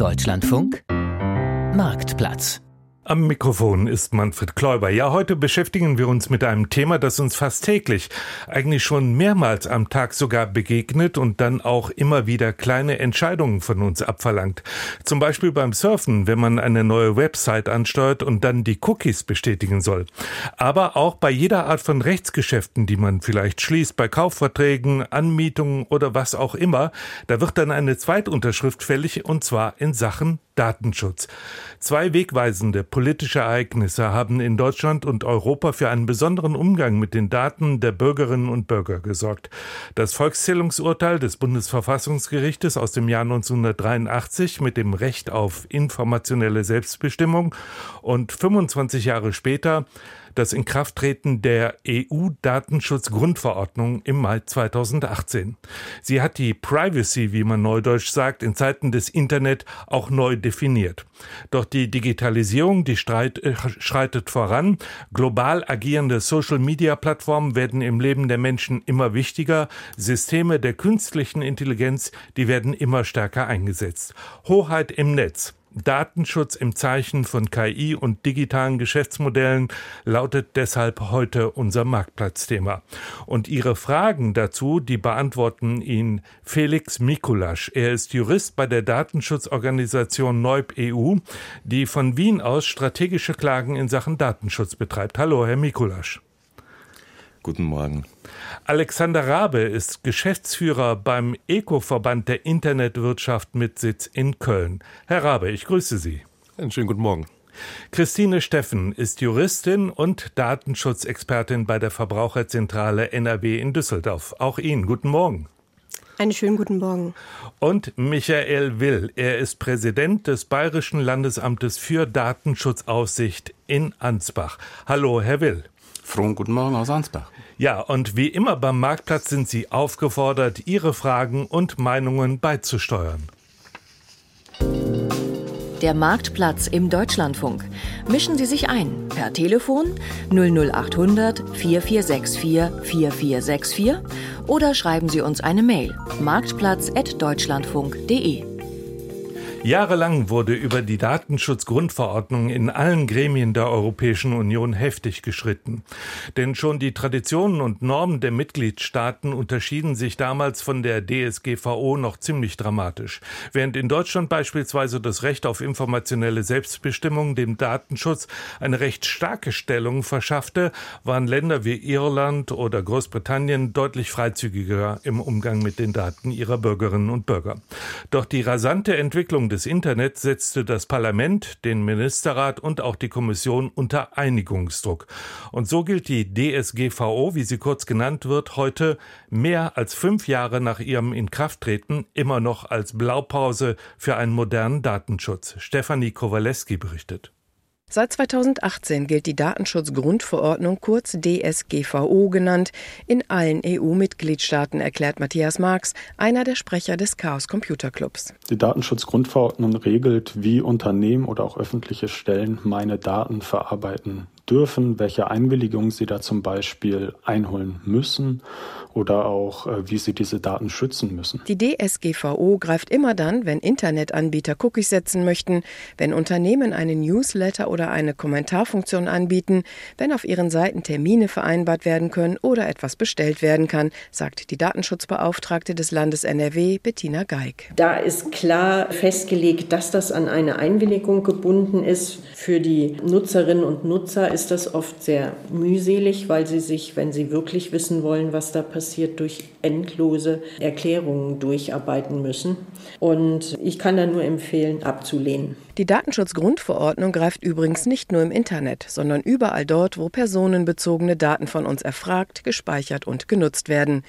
Deutschlandfunk Marktplatz am Mikrofon ist Manfred Kläuber. Ja, heute beschäftigen wir uns mit einem Thema, das uns fast täglich, eigentlich schon mehrmals am Tag sogar begegnet und dann auch immer wieder kleine Entscheidungen von uns abverlangt. Zum Beispiel beim Surfen, wenn man eine neue Website ansteuert und dann die Cookies bestätigen soll. Aber auch bei jeder Art von Rechtsgeschäften, die man vielleicht schließt, bei Kaufverträgen, Anmietungen oder was auch immer, da wird dann eine Zweitunterschrift fällig und zwar in Sachen Datenschutz. Zwei wegweisende politische Ereignisse haben in Deutschland und Europa für einen besonderen Umgang mit den Daten der Bürgerinnen und Bürger gesorgt. Das Volkszählungsurteil des Bundesverfassungsgerichtes aus dem Jahr 1983 mit dem Recht auf informationelle Selbstbestimmung und 25 Jahre später das Inkrafttreten der EU-Datenschutzgrundverordnung im Mai 2018. Sie hat die Privacy, wie man neudeutsch sagt, in Zeiten des Internet auch neu definiert. Doch die Digitalisierung, die streit, äh, schreitet voran. Global agierende Social-Media-Plattformen werden im Leben der Menschen immer wichtiger. Systeme der künstlichen Intelligenz, die werden immer stärker eingesetzt. Hoheit im Netz. Datenschutz im Zeichen von KI und digitalen Geschäftsmodellen lautet deshalb heute unser Marktplatzthema. Und Ihre Fragen dazu, die beantworten Ihnen Felix Mikulasch. Er ist Jurist bei der Datenschutzorganisation Neub EU, die von Wien aus strategische Klagen in Sachen Datenschutz betreibt. Hallo, Herr Mikulasch. Guten Morgen. Alexander Rabe ist Geschäftsführer beim ECO-Verband der Internetwirtschaft mit Sitz in Köln. Herr Rabe, ich grüße Sie. Einen schönen guten Morgen. Christine Steffen ist Juristin und Datenschutzexpertin bei der Verbraucherzentrale NRW in Düsseldorf. Auch Ihnen guten Morgen. Einen schönen guten Morgen. Und Michael Will, er ist Präsident des Bayerischen Landesamtes für Datenschutzaufsicht in Ansbach. Hallo, Herr Will. Frohen guten Morgen aus Ansbach. Ja, und wie immer beim Marktplatz sind Sie aufgefordert, Ihre Fragen und Meinungen beizusteuern. Der Marktplatz im Deutschlandfunk. Mischen Sie sich ein per Telefon 00800 4464 4464 oder schreiben Sie uns eine Mail marktplatz.deutschlandfunk.de. Jahrelang wurde über die Datenschutzgrundverordnung in allen Gremien der Europäischen Union heftig geschritten. Denn schon die Traditionen und Normen der Mitgliedstaaten unterschieden sich damals von der DSGVO noch ziemlich dramatisch. Während in Deutschland beispielsweise das Recht auf informationelle Selbstbestimmung dem Datenschutz eine recht starke Stellung verschaffte, waren Länder wie Irland oder Großbritannien deutlich freizügiger im Umgang mit den Daten ihrer Bürgerinnen und Bürger. Doch die rasante Entwicklung des Internets setzte das Parlament, den Ministerrat und auch die Kommission unter Einigungsdruck. Und so gilt die DSGVO, wie sie kurz genannt wird, heute mehr als fünf Jahre nach ihrem Inkrafttreten immer noch als Blaupause für einen modernen Datenschutz. Stefanie Kowaleski berichtet. Seit 2018 gilt die Datenschutzgrundverordnung, kurz DSGVO genannt, in allen EU-Mitgliedstaaten, erklärt Matthias Marx, einer der Sprecher des Chaos Computer Clubs. Die Datenschutzgrundverordnung regelt, wie Unternehmen oder auch öffentliche Stellen meine Daten verarbeiten dürfen, welche Einwilligung sie da zum Beispiel einholen müssen oder auch, äh, wie sie diese Daten schützen müssen. Die DSGVO greift immer dann, wenn Internetanbieter Cookies setzen möchten, wenn Unternehmen einen Newsletter oder eine Kommentarfunktion anbieten, wenn auf ihren Seiten Termine vereinbart werden können oder etwas bestellt werden kann, sagt die Datenschutzbeauftragte des Landes NRW, Bettina Geig. Da ist klar festgelegt, dass das an eine Einwilligung gebunden ist. Für die Nutzerinnen und Nutzer ist das oft sehr mühselig, weil sie sich, wenn sie wirklich wissen wollen, was da passiert, durch endlose Erklärungen durcharbeiten müssen. Und ich kann da nur empfehlen, abzulehnen. Die Datenschutzgrundverordnung greift übrigens nicht nur im Internet, sondern überall dort, wo personenbezogene Daten von uns erfragt, gespeichert und genutzt werden.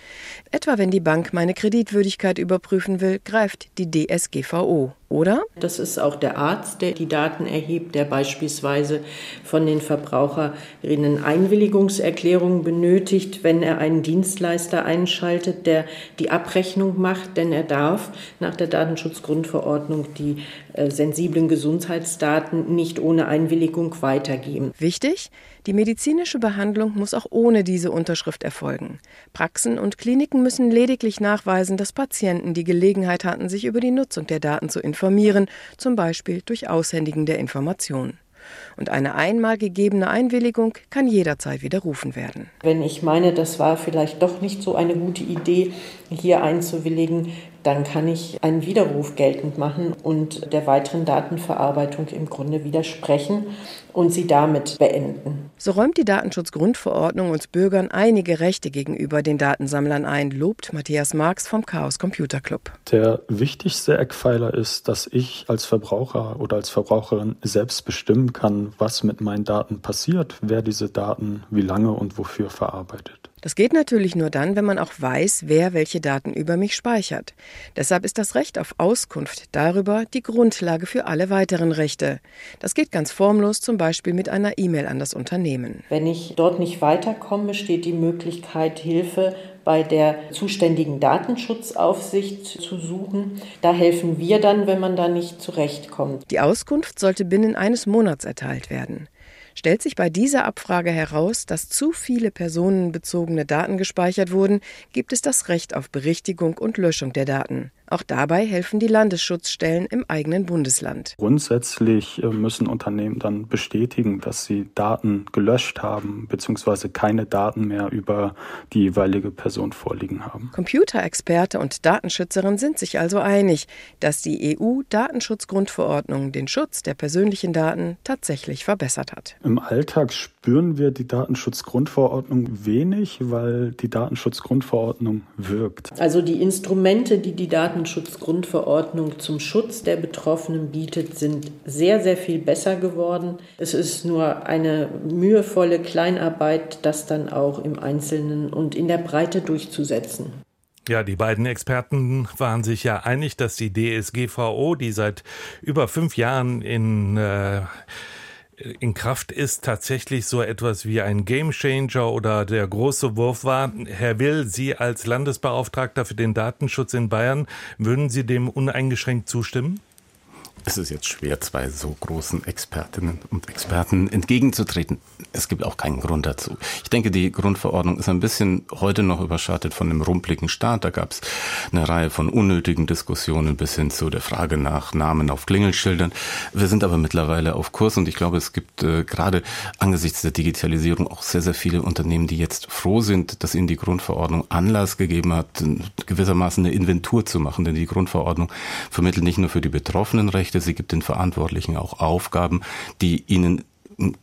Etwa wenn die Bank meine Kreditwürdigkeit überprüfen will, greift die DSGVO oder? Das ist auch der Arzt, der die Daten erhebt, der beispielsweise von den Verbraucherinnen Einwilligungserklärungen benötigt, wenn er einen Dienstleister einschaltet, der die Abrechnung macht, denn er darf nach der Datenschutzgrundverordnung die sensiblen Gesundheitsdaten nicht ohne Einwilligung weitergeben. Wichtig, Die medizinische Behandlung muss auch ohne diese Unterschrift erfolgen. Praxen und Kliniken müssen lediglich nachweisen, dass Patienten die Gelegenheit hatten, sich über die Nutzung der Daten zu informieren, zum Beispiel durch Aushändigen der Informationen und eine einmal gegebene Einwilligung kann jederzeit widerrufen werden. Wenn ich meine, das war vielleicht doch nicht so eine gute Idee, hier einzuwilligen, dann kann ich einen Widerruf geltend machen und der weiteren Datenverarbeitung im Grunde widersprechen und sie damit beenden. So räumt die Datenschutzgrundverordnung uns Bürgern einige Rechte gegenüber den Datensammlern ein, lobt Matthias Marx vom Chaos Computer Club. Der wichtigste Eckpfeiler ist, dass ich als Verbraucher oder als Verbraucherin selbst bestimmen kann, was mit meinen Daten passiert, wer diese Daten wie lange und wofür verarbeitet. Das geht natürlich nur dann, wenn man auch weiß, wer welche Daten über mich speichert. Deshalb ist das Recht auf Auskunft darüber die Grundlage für alle weiteren Rechte. Das geht ganz formlos, zum Beispiel mit einer E-Mail an das Unternehmen. Wenn ich dort nicht weiterkomme, besteht die Möglichkeit, Hilfe bei der zuständigen Datenschutzaufsicht zu suchen. Da helfen wir dann, wenn man da nicht zurechtkommt. Die Auskunft sollte binnen eines Monats erteilt werden. Stellt sich bei dieser Abfrage heraus, dass zu viele personenbezogene Daten gespeichert wurden, gibt es das Recht auf Berichtigung und Löschung der Daten. Auch dabei helfen die Landesschutzstellen im eigenen Bundesland. Grundsätzlich äh, müssen Unternehmen dann bestätigen, dass sie Daten gelöscht haben bzw. keine Daten mehr über die jeweilige Person vorliegen haben. Computerexperte und Datenschützerin sind sich also einig, dass die EU-Datenschutzgrundverordnung den Schutz der persönlichen Daten tatsächlich verbessert hat. Im Alltag spüren wir die Datenschutzgrundverordnung wenig, weil die Datenschutzgrundverordnung wirkt. Also die Instrumente, die die Datenschutzgrundverordnung zum Schutz der Betroffenen bietet, sind sehr, sehr viel besser geworden. Es ist nur eine mühevolle Kleinarbeit, das dann auch im Einzelnen und in der Breite durchzusetzen. Ja, die beiden Experten waren sich ja einig, dass die DSGVO, die seit über fünf Jahren in äh, in Kraft ist, tatsächlich so etwas wie ein Gamechanger oder der große Wurf war. Herr Will, Sie als Landesbeauftragter für den Datenschutz in Bayern, würden Sie dem uneingeschränkt zustimmen? Es ist jetzt schwer, zwei so großen Expertinnen und Experten entgegenzutreten. Es gibt auch keinen Grund dazu. Ich denke, die Grundverordnung ist ein bisschen heute noch überschattet von dem rumpligen Staat. Da gab es eine Reihe von unnötigen Diskussionen bis hin zu der Frage nach Namen auf Klingelschildern. Wir sind aber mittlerweile auf Kurs und ich glaube, es gibt äh, gerade angesichts der Digitalisierung auch sehr, sehr viele Unternehmen, die jetzt froh sind, dass ihnen die Grundverordnung Anlass gegeben hat, gewissermaßen eine Inventur zu machen. Denn die Grundverordnung vermittelt nicht nur für die Betroffenen Rechte, Rechte, sie gibt den Verantwortlichen auch Aufgaben, die ihnen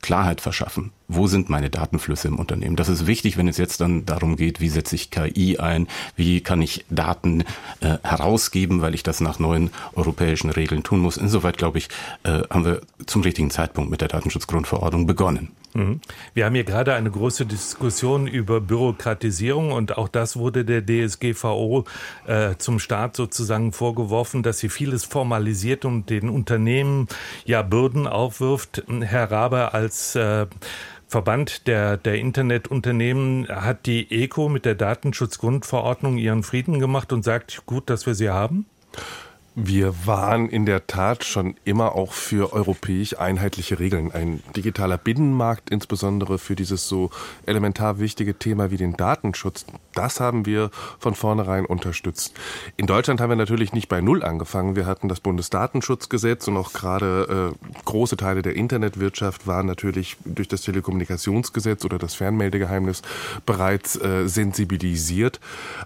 Klarheit verschaffen. Wo sind meine Datenflüsse im Unternehmen? Das ist wichtig, wenn es jetzt dann darum geht, wie setze ich KI ein, wie kann ich Daten äh, herausgeben, weil ich das nach neuen europäischen Regeln tun muss. Insoweit, glaube ich, äh, haben wir zum richtigen Zeitpunkt mit der Datenschutzgrundverordnung begonnen. Mhm. Wir haben hier gerade eine große Diskussion über Bürokratisierung und auch das wurde der DSGVO äh, zum Staat sozusagen vorgeworfen, dass sie vieles formalisiert und den Unternehmen ja Bürden aufwirft. Herr Rabe als äh, Verband der, der Internetunternehmen hat die ECO mit der Datenschutzgrundverordnung ihren Frieden gemacht und sagt, gut, dass wir sie haben? Wir waren in der Tat schon immer auch für europäisch einheitliche Regeln. Ein digitaler Binnenmarkt, insbesondere für dieses so elementar wichtige Thema wie den Datenschutz, das haben wir von vornherein unterstützt. In Deutschland haben wir natürlich nicht bei Null angefangen. Wir hatten das Bundesdatenschutzgesetz und auch gerade äh, große Teile der Internetwirtschaft waren natürlich durch das Telekommunikationsgesetz oder das Fernmeldegeheimnis bereits äh, sensibilisiert.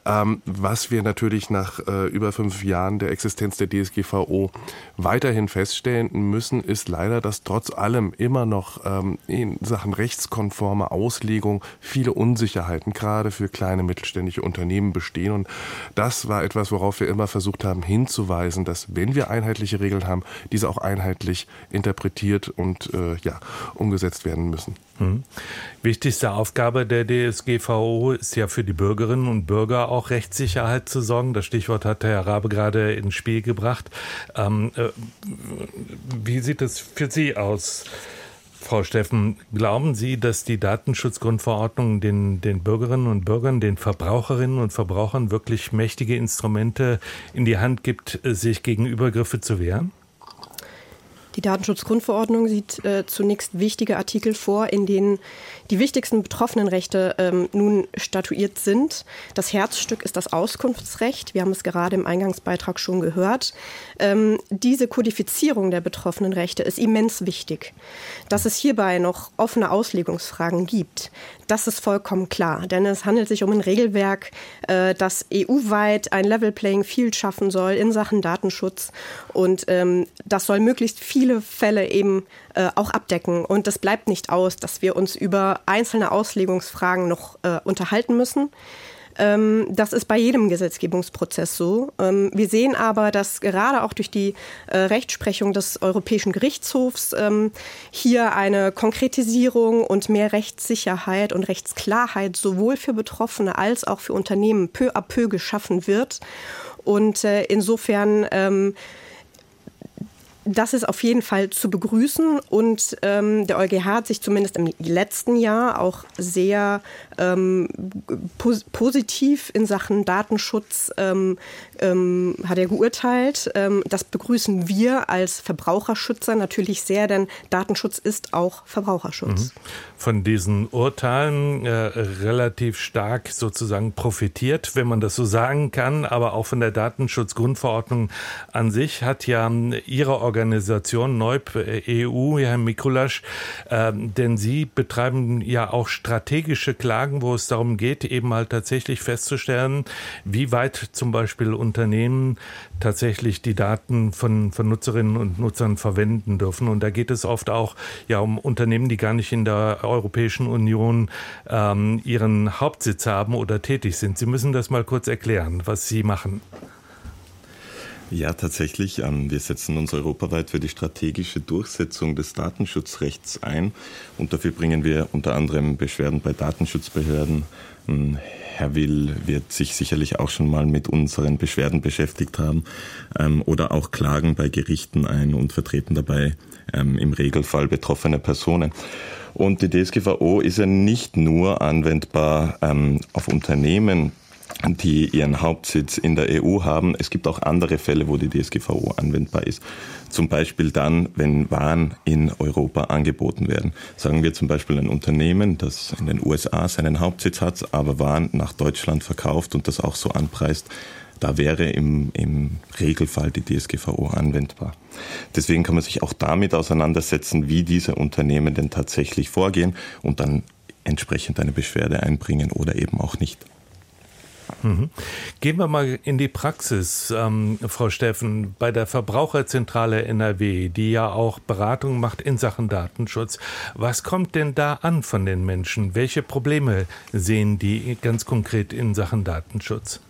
Ähm, was wir natürlich nach äh, über fünf Jahren der Existenz der DSGVO weiterhin feststellen müssen, ist leider, dass trotz allem immer noch ähm, in Sachen rechtskonforme Auslegung viele Unsicherheiten gerade für kleine mittelständische Unternehmen bestehen. Und das war etwas, worauf wir immer versucht haben hinzuweisen, dass wenn wir einheitliche Regeln haben, diese auch einheitlich interpretiert und äh, ja, umgesetzt werden müssen. Mhm. Wichtigste Aufgabe der DSGVO ist ja für die Bürgerinnen und Bürger auch Rechtssicherheit zu sorgen. Das Stichwort hat Herr Rabe gerade ins Spiel gebracht. Ähm, äh, wie sieht es für Sie aus? Frau Steffen, glauben Sie, dass die Datenschutzgrundverordnung den, den Bürgerinnen und Bürgern, den Verbraucherinnen und Verbrauchern wirklich mächtige Instrumente in die Hand gibt, sich gegen Übergriffe zu wehren? Die Datenschutzgrundverordnung sieht äh, zunächst wichtige Artikel vor, in denen die wichtigsten Betroffenenrechte ähm, nun statuiert sind. Das Herzstück ist das Auskunftsrecht. Wir haben es gerade im Eingangsbeitrag schon gehört. Ähm, diese Kodifizierung der Betroffenenrechte ist immens wichtig. Dass es hierbei noch offene Auslegungsfragen gibt, das ist vollkommen klar, denn es handelt sich um ein Regelwerk, äh, das EU-weit ein Level Playing Field schaffen soll in Sachen Datenschutz und ähm, das soll möglichst viele Fälle eben äh, auch abdecken. Und das bleibt nicht aus, dass wir uns über einzelne Auslegungsfragen noch äh, unterhalten müssen. Ähm, das ist bei jedem Gesetzgebungsprozess so. Ähm, wir sehen aber, dass gerade auch durch die äh, Rechtsprechung des Europäischen Gerichtshofs ähm, hier eine Konkretisierung und mehr Rechtssicherheit und Rechtsklarheit sowohl für Betroffene als auch für Unternehmen peu à peu geschaffen wird. Und äh, insofern das ist auf jeden Fall zu begrüßen und ähm, der EuGH hat sich zumindest im letzten Jahr auch sehr ähm, pos positiv in Sachen Datenschutz ähm, ähm, hat er geurteilt. Ähm, das begrüßen wir als Verbraucherschützer natürlich sehr, denn Datenschutz ist auch Verbraucherschutz. Mhm. Von diesen Urteilen äh, relativ stark sozusagen profitiert, wenn man das so sagen kann, aber auch von der Datenschutzgrundverordnung an sich hat ja Ihre Organisation Neub äh, EU, Herr Mikulasch, äh, denn Sie betreiben ja auch strategische Klagen, wo es darum geht, eben halt tatsächlich festzustellen, wie weit zum Beispiel Unternehmen tatsächlich die Daten von, von Nutzerinnen und Nutzern verwenden dürfen. Und da geht es oft auch ja um Unternehmen, die gar nicht in der Europäischen Union ähm, ihren Hauptsitz haben oder tätig sind. Sie müssen das mal kurz erklären, was Sie machen. Ja, tatsächlich. Ähm, wir setzen uns europaweit für die strategische Durchsetzung des Datenschutzrechts ein. Und dafür bringen wir unter anderem Beschwerden bei Datenschutzbehörden, hm, Herr Will wird sich sicherlich auch schon mal mit unseren Beschwerden beschäftigt haben ähm, oder auch Klagen bei Gerichten ein und vertreten dabei ähm, im Regelfall betroffene Personen. Und die DSGVO ist ja nicht nur anwendbar ähm, auf Unternehmen, die ihren Hauptsitz in der EU haben. Es gibt auch andere Fälle, wo die DSGVO anwendbar ist. Zum Beispiel dann, wenn Waren in Europa angeboten werden. Sagen wir zum Beispiel ein Unternehmen, das in den USA seinen Hauptsitz hat, aber Waren nach Deutschland verkauft und das auch so anpreist. Da wäre im, im Regelfall die DSGVO anwendbar. Deswegen kann man sich auch damit auseinandersetzen, wie diese Unternehmen denn tatsächlich vorgehen und dann entsprechend eine Beschwerde einbringen oder eben auch nicht. Mhm. Gehen wir mal in die Praxis, ähm, Frau Steffen, bei der Verbraucherzentrale NRW, die ja auch Beratung macht in Sachen Datenschutz. Was kommt denn da an von den Menschen? Welche Probleme sehen die ganz konkret in Sachen Datenschutz?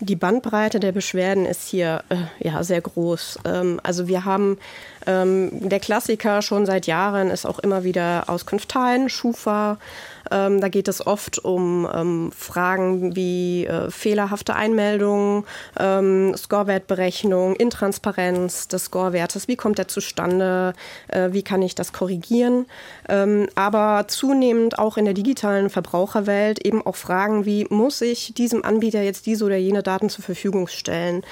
Die Bandbreite der Beschwerden ist hier äh, ja sehr groß. Ähm, also wir haben ähm, der Klassiker schon seit Jahren ist auch immer wieder Auskunft teilen, Schufa. Ähm, da geht es oft um ähm, Fragen wie äh, fehlerhafte Einmeldungen, ähm, Scorewertberechnung, Intransparenz des Scorewertes. Wie kommt der zustande? Äh, wie kann ich das korrigieren? Ähm, aber zunehmend auch in der digitalen Verbraucherwelt eben auch Fragen wie, muss ich diesem Anbieter jetzt diese oder jene Daten zur Verfügung stellen?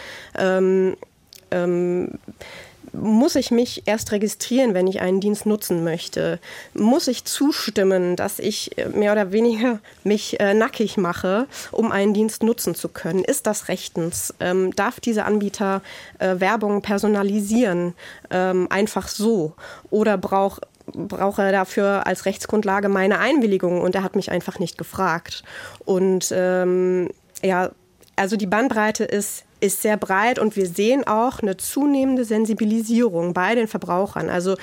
Muss ich mich erst registrieren, wenn ich einen Dienst nutzen möchte? Muss ich zustimmen, dass ich äh, mehr oder weniger mich äh, nackig mache, um einen Dienst nutzen zu können? Ist das rechtens? Ähm, darf dieser Anbieter äh, Werbung personalisieren? Ähm, einfach so? Oder braucht brauche er dafür als Rechtsgrundlage meine Einwilligung und er hat mich einfach nicht gefragt. Und ähm, ja, also die Bandbreite ist ist sehr breit und wir sehen auch eine zunehmende Sensibilisierung bei den Verbrauchern. Also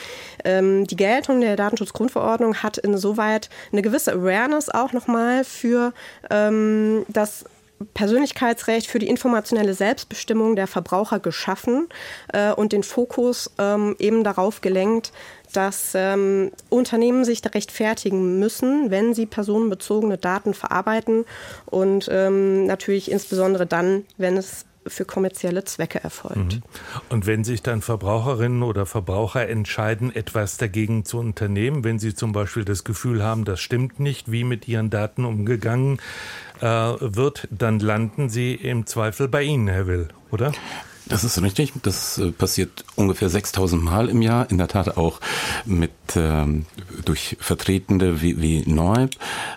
ähm, die Geltung der Datenschutzgrundverordnung hat insoweit eine gewisse Awareness auch nochmal für ähm, das Persönlichkeitsrecht für die informationelle Selbstbestimmung der Verbraucher geschaffen äh, und den Fokus ähm, eben darauf gelenkt, dass ähm, Unternehmen sich da rechtfertigen müssen, wenn sie personenbezogene Daten verarbeiten und ähm, natürlich insbesondere dann, wenn es für kommerzielle Zwecke erfolgt. Mhm. Und wenn sich dann Verbraucherinnen oder Verbraucher entscheiden, etwas dagegen zu unternehmen, wenn sie zum Beispiel das Gefühl haben, das stimmt nicht, wie mit ihren Daten umgegangen äh, wird, dann landen sie im Zweifel bei Ihnen, Herr Will, oder? Das ist richtig. Das äh, passiert ungefähr 6000 Mal im Jahr. In der Tat auch mit ähm, durch Vertretende wie, wie Neub.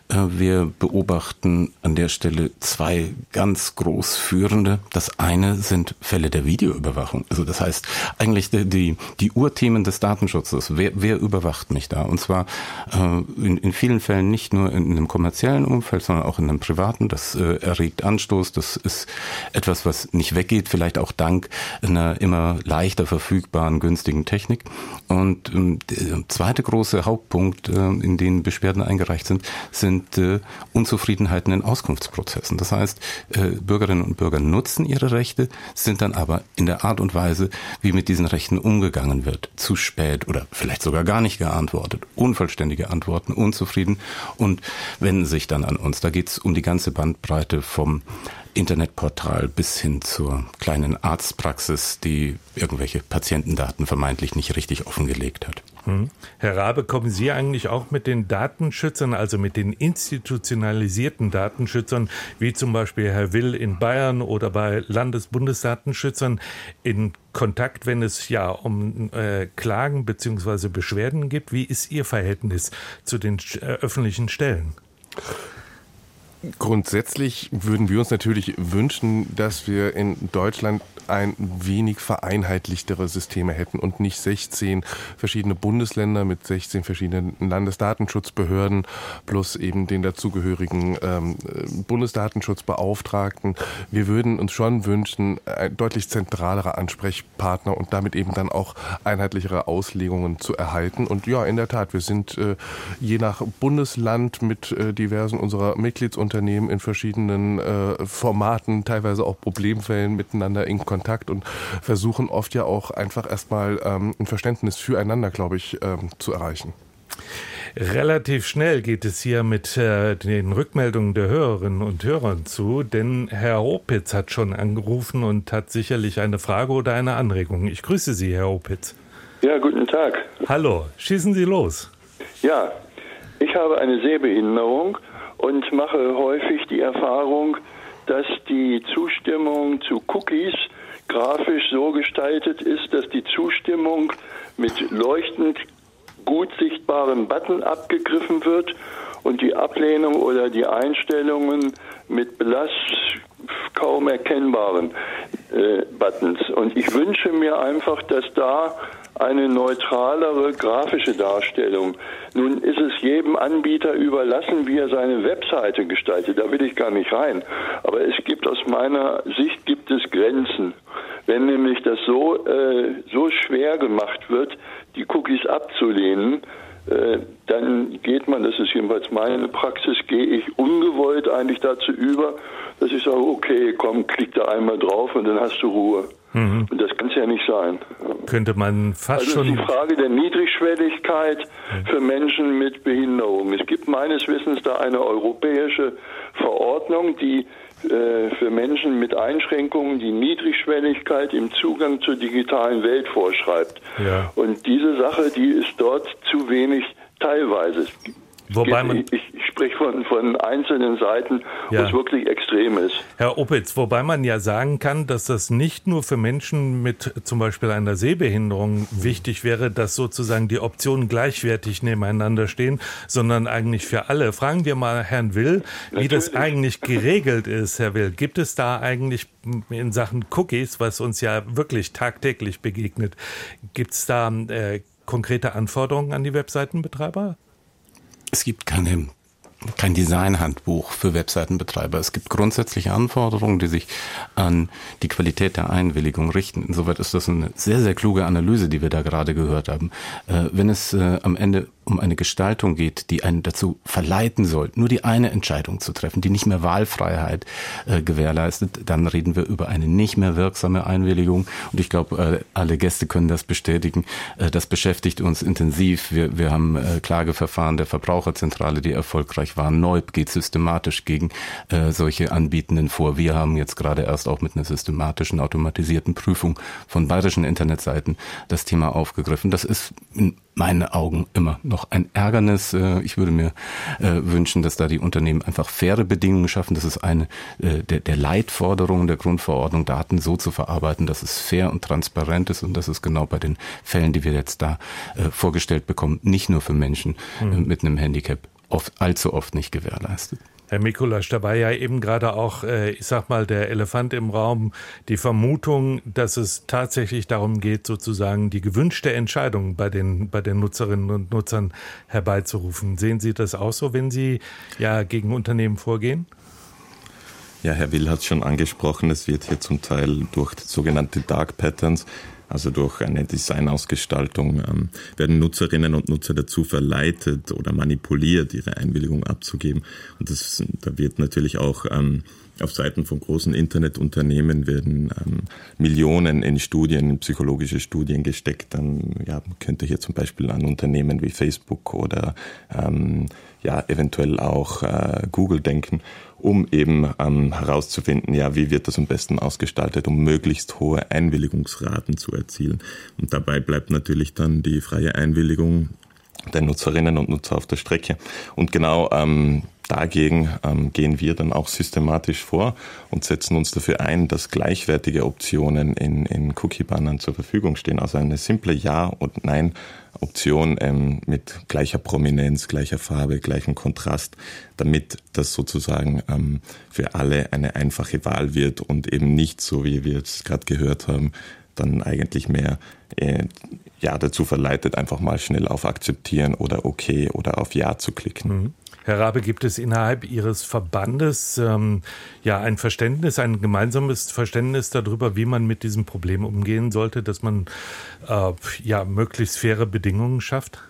Äh, wir beobachten an der Stelle zwei ganz groß führende. Das eine sind Fälle der Videoüberwachung. Also das heißt eigentlich die, die, die Urthemen des Datenschutzes. Wer, wer überwacht mich da? Und zwar äh, in, in vielen Fällen nicht nur in einem kommerziellen Umfeld, sondern auch in einem privaten. Das äh, erregt Anstoß. Das ist etwas, was nicht weggeht. Vielleicht auch dank dank einer immer leichter verfügbaren, günstigen Technik. Und ähm, der zweite große Hauptpunkt, äh, in den Beschwerden eingereicht sind, sind äh, Unzufriedenheiten in Auskunftsprozessen. Das heißt, äh, Bürgerinnen und Bürger nutzen ihre Rechte, sind dann aber in der Art und Weise, wie mit diesen Rechten umgegangen wird, zu spät oder vielleicht sogar gar nicht geantwortet, unvollständige Antworten, unzufrieden und wenden sich dann an uns. Da geht es um die ganze Bandbreite vom Internetportal bis hin zur kleinen Arztpraxis, die irgendwelche Patientendaten vermeintlich nicht richtig offengelegt hat. Hm. Herr Rabe, kommen Sie eigentlich auch mit den Datenschützern, also mit den institutionalisierten Datenschützern, wie zum Beispiel Herr Will in Bayern oder bei Landesbundesdatenschützern, in Kontakt, wenn es ja um äh, Klagen bzw. Beschwerden gibt? Wie ist Ihr Verhältnis zu den äh, öffentlichen Stellen? Grundsätzlich würden wir uns natürlich wünschen, dass wir in Deutschland ein wenig vereinheitlichtere Systeme hätten und nicht 16 verschiedene Bundesländer mit 16 verschiedenen Landesdatenschutzbehörden plus eben den dazugehörigen ähm, Bundesdatenschutzbeauftragten. Wir würden uns schon wünschen, ein deutlich zentralere Ansprechpartner und damit eben dann auch einheitlichere Auslegungen zu erhalten. Und ja, in der Tat, wir sind äh, je nach Bundesland mit äh, diversen unserer Mitgliedsunternehmen in verschiedenen äh, Formaten, teilweise auch Problemfällen miteinander in Kontakt Kontakt und versuchen oft ja auch einfach erstmal ähm, ein Verständnis füreinander, glaube ich, ähm, zu erreichen. Relativ schnell geht es hier mit äh, den Rückmeldungen der Hörerinnen und Hörern zu, denn Herr Opitz hat schon angerufen und hat sicherlich eine Frage oder eine Anregung. Ich grüße Sie, Herr Opitz. Ja, guten Tag. Hallo, schießen Sie los. Ja, ich habe eine Sehbehinderung und mache häufig die Erfahrung, dass die Zustimmung zu Cookies grafisch so gestaltet ist, dass die Zustimmung mit leuchtend gut sichtbarem Button abgegriffen wird und die Ablehnung oder die Einstellungen mit blass kaum erkennbaren äh, Buttons. Und ich wünsche mir einfach, dass da eine neutralere grafische Darstellung. Nun ist es jedem Anbieter überlassen, wie er seine Webseite gestaltet. Da will ich gar nicht rein. Aber es gibt aus meiner Sicht gibt es Grenzen. Wenn nämlich das so, äh, so schwer gemacht wird, die Cookies abzulehnen, äh, dann geht man, das ist jedenfalls meine Praxis, gehe ich ungewollt eigentlich dazu über, dass ich sage, okay, komm, klick da einmal drauf und dann hast du Ruhe. Mhm. Und das kann es ja nicht sein. Könnte man fast also schon. Die Frage der Niedrigschwelligkeit für Menschen mit Behinderung. Es gibt meines Wissens da eine europäische Verordnung, die äh, für Menschen mit Einschränkungen die Niedrigschwelligkeit im Zugang zur digitalen Welt vorschreibt. Ja. Und diese Sache, die ist dort zu wenig teilweise. Wobei man ich, ich spreche von, von einzelnen Seiten, ja. wo es wirklich extrem ist. Herr Opitz, wobei man ja sagen kann, dass das nicht nur für Menschen mit zum Beispiel einer Sehbehinderung wichtig wäre, dass sozusagen die Optionen gleichwertig nebeneinander stehen, sondern eigentlich für alle. Fragen wir mal Herrn Will, wie Natürlich. das eigentlich geregelt ist, Herr Will. Gibt es da eigentlich in Sachen Cookies, was uns ja wirklich tagtäglich begegnet, gibt es da äh, konkrete Anforderungen an die Webseitenbetreiber? Es gibt keine kein Designhandbuch für Webseitenbetreiber. Es gibt grundsätzliche Anforderungen, die sich an die Qualität der Einwilligung richten. Insoweit ist das eine sehr, sehr kluge Analyse, die wir da gerade gehört haben. Äh, wenn es äh, am Ende um eine Gestaltung geht, die einen dazu verleiten soll, nur die eine Entscheidung zu treffen, die nicht mehr Wahlfreiheit äh, gewährleistet, dann reden wir über eine nicht mehr wirksame Einwilligung. Und ich glaube, äh, alle Gäste können das bestätigen. Äh, das beschäftigt uns intensiv. Wir, wir haben äh, Klageverfahren der Verbraucherzentrale, die erfolgreich waren. Neub geht systematisch gegen äh, solche Anbietenden vor. Wir haben jetzt gerade erst auch mit einer systematischen automatisierten Prüfung von bayerischen Internetseiten das Thema aufgegriffen. Das ist in meinen Augen immer noch ein Ärgernis. Äh, ich würde mir äh, wünschen, dass da die Unternehmen einfach faire Bedingungen schaffen. Das ist eine äh, der, der Leitforderungen der Grundverordnung, Daten so zu verarbeiten, dass es fair und transparent ist. Und das ist genau bei den Fällen, die wir jetzt da vorgestellt bekommen, nicht nur für Menschen mhm. mit einem Handicap oft, allzu oft nicht gewährleistet. Herr Mikulasch, da war ja eben gerade auch, äh, ich sag mal, der Elefant im Raum, die Vermutung, dass es tatsächlich darum geht, sozusagen die gewünschte Entscheidung bei den, bei den Nutzerinnen und Nutzern herbeizurufen. Sehen Sie das auch so, wenn Sie ja gegen Unternehmen vorgehen? Ja, Herr Will hat es schon angesprochen, es wird hier zum Teil durch sogenannte Dark Patterns also durch eine Designausgestaltung ähm, werden Nutzerinnen und Nutzer dazu verleitet oder manipuliert, ihre Einwilligung abzugeben. Und das, da wird natürlich auch ähm, auf Seiten von großen Internetunternehmen werden ähm, Millionen in Studien, in psychologische Studien gesteckt. Dann ja, könnte hier zum Beispiel an Unternehmen wie Facebook oder ähm, ja eventuell auch äh, Google denken, um eben ähm, herauszufinden, ja, wie wird das am besten ausgestaltet, um möglichst hohe Einwilligungsraten zu erzielen. Und dabei bleibt natürlich dann die freie Einwilligung der Nutzerinnen und Nutzer auf der Strecke. Und genau ähm, Dagegen ähm, gehen wir dann auch systematisch vor und setzen uns dafür ein, dass gleichwertige Optionen in, in Cookie-Bannern zur Verfügung stehen. Also eine simple Ja- und Nein-Option ähm, mit gleicher Prominenz, gleicher Farbe, gleichem Kontrast, damit das sozusagen ähm, für alle eine einfache Wahl wird und eben nicht so, wie wir es gerade gehört haben, dann eigentlich mehr äh, ja, dazu verleitet, einfach mal schnell auf Akzeptieren oder Okay oder auf Ja zu klicken. Mhm. Herr Rabe, gibt es innerhalb Ihres Verbandes ähm, ja ein Verständnis, ein gemeinsames Verständnis darüber, wie man mit diesem Problem umgehen sollte, dass man äh, ja möglichst faire Bedingungen schafft?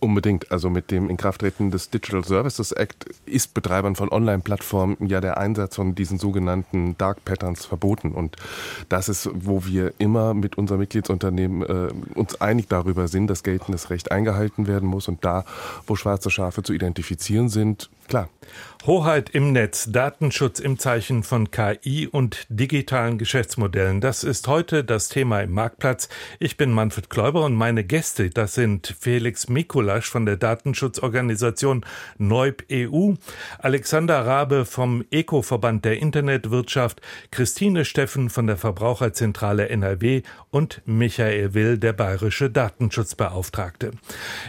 Unbedingt. Also mit dem Inkrafttreten des Digital Services Act ist Betreibern von Online-Plattformen ja der Einsatz von diesen sogenannten Dark Patterns verboten. Und das ist, wo wir immer mit unserem Mitgliedsunternehmen äh, uns einig darüber sind, dass geltendes Recht eingehalten werden muss. Und da, wo schwarze Schafe zu identifizieren sind, klar, Hoheit im Netz, Datenschutz im Zeichen von KI und digitalen Geschäftsmodellen. Das ist heute das Thema im Marktplatz. Ich bin Manfred Kläuber und meine Gäste, das sind Felix Mikulasch von der Datenschutzorganisation Neub EU, Alexander Rabe vom Eco-Verband der Internetwirtschaft, Christine Steffen von der Verbraucherzentrale NRW und Michael Will, der bayerische Datenschutzbeauftragte.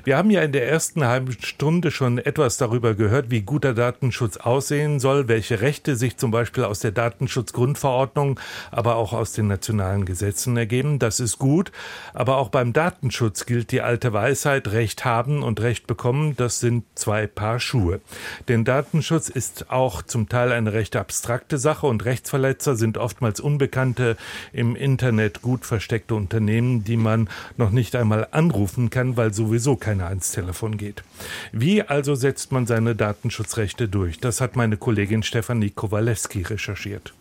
Wir haben ja in der ersten halben Stunde schon etwas darüber gehört, wie guter Datenschutz Datenschutz aussehen soll, welche Rechte sich zum Beispiel aus der Datenschutzgrundverordnung, aber auch aus den nationalen Gesetzen ergeben. Das ist gut. Aber auch beim Datenschutz gilt die alte Weisheit, Recht haben und Recht bekommen, das sind zwei Paar Schuhe. Denn Datenschutz ist auch zum Teil eine recht abstrakte Sache und Rechtsverletzer sind oftmals unbekannte, im Internet gut versteckte Unternehmen, die man noch nicht einmal anrufen kann, weil sowieso keiner ans Telefon geht. Wie also setzt man seine Datenschutzrechte durch? Das hat meine Kollegin Stefanie Kowalewski recherchiert.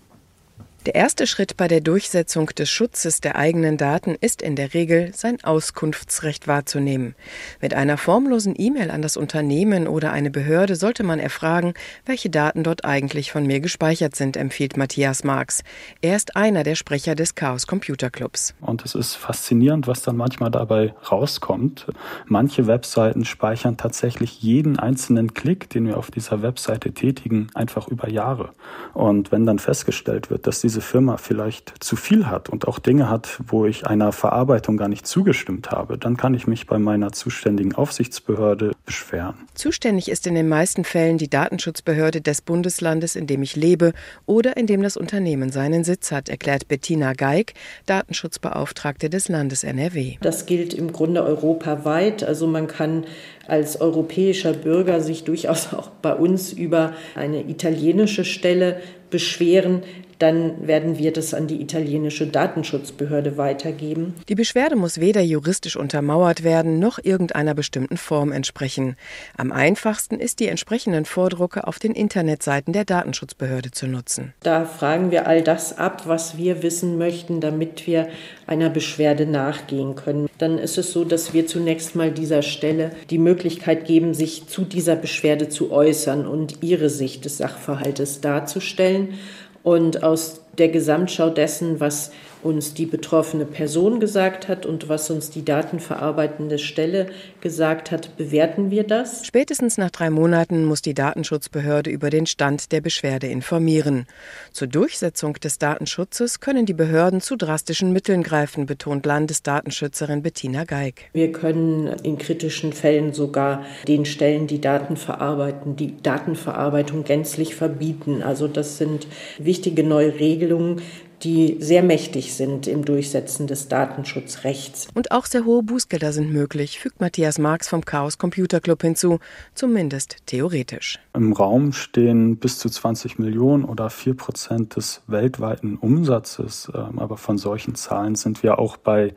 Der erste Schritt bei der Durchsetzung des Schutzes der eigenen Daten ist in der Regel, sein Auskunftsrecht wahrzunehmen. Mit einer formlosen E-Mail an das Unternehmen oder eine Behörde sollte man erfragen, welche Daten dort eigentlich von mir gespeichert sind, empfiehlt Matthias Marx. Er ist einer der Sprecher des Chaos Computer Clubs. Und es ist faszinierend, was dann manchmal dabei rauskommt. Manche Webseiten speichern tatsächlich jeden einzelnen Klick, den wir auf dieser Webseite tätigen, einfach über Jahre. Und wenn dann festgestellt wird, dass diese diese Firma vielleicht zu viel hat und auch Dinge hat, wo ich einer Verarbeitung gar nicht zugestimmt habe, dann kann ich mich bei meiner zuständigen Aufsichtsbehörde beschweren. Zuständig ist in den meisten Fällen die Datenschutzbehörde des Bundeslandes, in dem ich lebe oder in dem das Unternehmen seinen Sitz hat, erklärt Bettina Geig, Datenschutzbeauftragte des Landes NRW. Das gilt im Grunde europaweit. Also man kann als europäischer Bürger sich durchaus auch bei uns über eine italienische Stelle beschweren, dann werden wir das an die italienische Datenschutzbehörde weitergeben. Die Beschwerde muss weder juristisch untermauert werden, noch irgendeiner bestimmten Form entsprechen. Am einfachsten ist die entsprechenden Vordrucke auf den Internetseiten der Datenschutzbehörde zu nutzen. Da fragen wir all das ab, was wir wissen möchten, damit wir einer Beschwerde nachgehen können. Dann ist es so, dass wir zunächst mal dieser Stelle die Möglichkeit geben, sich zu dieser Beschwerde zu äußern und ihre Sicht des Sachverhaltes darzustellen. Und aus der Gesamtschau dessen, was uns die betroffene Person gesagt hat und was uns die datenverarbeitende Stelle gesagt hat, bewerten wir das. Spätestens nach drei Monaten muss die Datenschutzbehörde über den Stand der Beschwerde informieren. Zur Durchsetzung des Datenschutzes können die Behörden zu drastischen Mitteln greifen, betont Landesdatenschützerin Bettina Geig. Wir können in kritischen Fällen sogar den Stellen, die Daten verarbeiten, die Datenverarbeitung gänzlich verbieten. Also das sind wichtige neue Regelungen, die sehr mächtig sind im Durchsetzen des Datenschutzrechts. Und auch sehr hohe Bußgelder sind möglich, fügt Matthias Marx vom Chaos Computer Club hinzu, zumindest theoretisch. Im Raum stehen bis zu 20 Millionen oder 4 Prozent des weltweiten Umsatzes. Ähm, aber von solchen Zahlen sind wir auch bei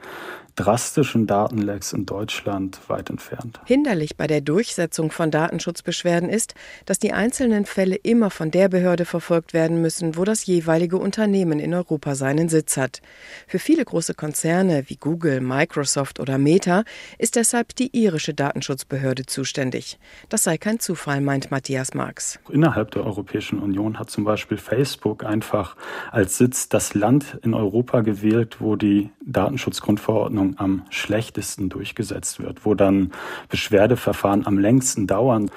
drastischen Datenlecks in Deutschland weit entfernt. Hinderlich bei der Durchsetzung von Datenschutzbeschwerden ist, dass die einzelnen Fälle immer von der Behörde verfolgt werden müssen, wo das jeweilige Unternehmen in Europa seinen Sitz hat. Für viele große Konzerne wie Google, Microsoft oder Meta ist deshalb die irische Datenschutzbehörde zuständig. Das sei kein Zufall, meint Matthias Marx. Innerhalb der Europäischen Union hat zum Beispiel Facebook einfach als Sitz das Land in Europa gewählt, wo die Datenschutzgrundverordnung Verordnung am schlechtesten durchgesetzt wird, wo dann Beschwerdeverfahren am längsten dauern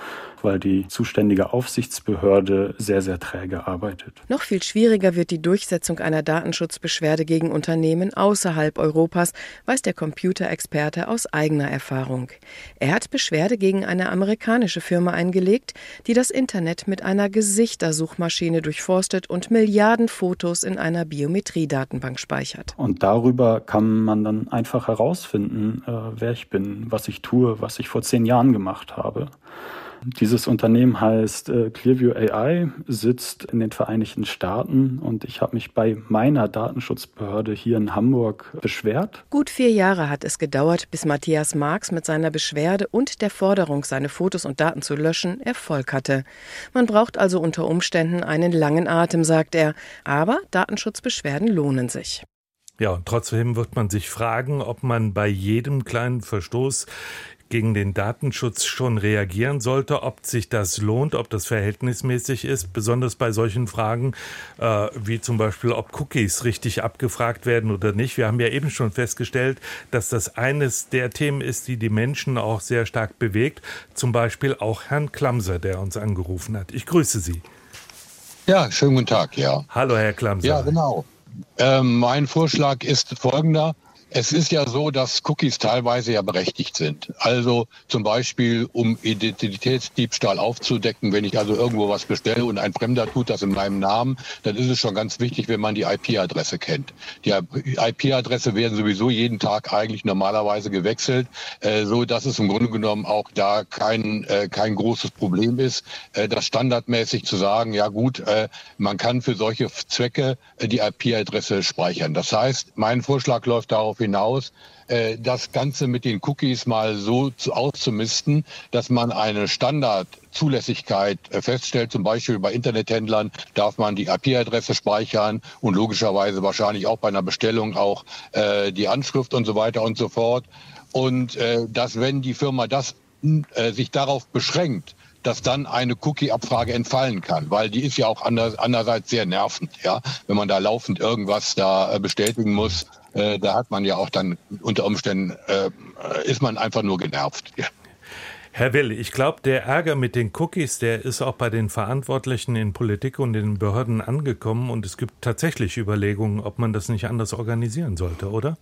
weil die zuständige Aufsichtsbehörde sehr, sehr träge arbeitet. Noch viel schwieriger wird die Durchsetzung einer Datenschutzbeschwerde gegen Unternehmen außerhalb Europas, weiß der Computerexperte aus eigener Erfahrung. Er hat Beschwerde gegen eine amerikanische Firma eingelegt, die das Internet mit einer Gesichtersuchmaschine durchforstet und Milliarden Fotos in einer Biometriedatenbank speichert. Und darüber kann man dann einfach herausfinden, äh, wer ich bin, was ich tue, was ich vor zehn Jahren gemacht habe. Dieses Unternehmen heißt äh, Clearview AI, sitzt in den Vereinigten Staaten und ich habe mich bei meiner Datenschutzbehörde hier in Hamburg beschwert. Gut vier Jahre hat es gedauert, bis Matthias Marx mit seiner Beschwerde und der Forderung, seine Fotos und Daten zu löschen, Erfolg hatte. Man braucht also unter Umständen einen langen Atem, sagt er, aber Datenschutzbeschwerden lohnen sich. Ja, und trotzdem wird man sich fragen, ob man bei jedem kleinen Verstoß gegen den Datenschutz schon reagieren sollte, ob sich das lohnt, ob das verhältnismäßig ist, besonders bei solchen Fragen äh, wie zum Beispiel, ob Cookies richtig abgefragt werden oder nicht. Wir haben ja eben schon festgestellt, dass das eines der Themen ist, die die Menschen auch sehr stark bewegt. Zum Beispiel auch Herrn Klamser, der uns angerufen hat. Ich grüße Sie. Ja, schönen guten Tag, ja. Hallo, Herr Klamser. Ja, genau. Ähm, mein Vorschlag ist folgender. Es ist ja so, dass Cookies teilweise ja berechtigt sind. Also zum Beispiel, um Identitätsdiebstahl aufzudecken, wenn ich also irgendwo was bestelle und ein Fremder tut das in meinem Namen, dann ist es schon ganz wichtig, wenn man die IP-Adresse kennt. Die IP-Adresse werden sowieso jeden Tag eigentlich normalerweise gewechselt, äh, so dass es im Grunde genommen auch da kein, äh, kein großes Problem ist, äh, das standardmäßig zu sagen, ja gut, äh, man kann für solche Zwecke die IP-Adresse speichern. Das heißt, mein Vorschlag läuft darauf hinaus, äh, das Ganze mit den Cookies mal so auszumisten, dass man eine Standardzulässigkeit äh, feststellt. Zum Beispiel bei Internethändlern darf man die IP-Adresse speichern und logischerweise wahrscheinlich auch bei einer Bestellung auch äh, die Anschrift und so weiter und so fort. Und dass wenn die Firma das sich darauf beschränkt, dass dann eine Cookie-Abfrage entfallen kann, weil die ist ja auch anders, andererseits sehr nervend, ja, wenn man da laufend irgendwas da bestätigen muss äh, da hat man ja auch dann unter Umständen, äh, ist man einfach nur genervt. Ja. Herr Will, ich glaube, der Ärger mit den Cookies, der ist auch bei den Verantwortlichen in Politik und in Behörden angekommen und es gibt tatsächlich Überlegungen, ob man das nicht anders organisieren sollte, oder?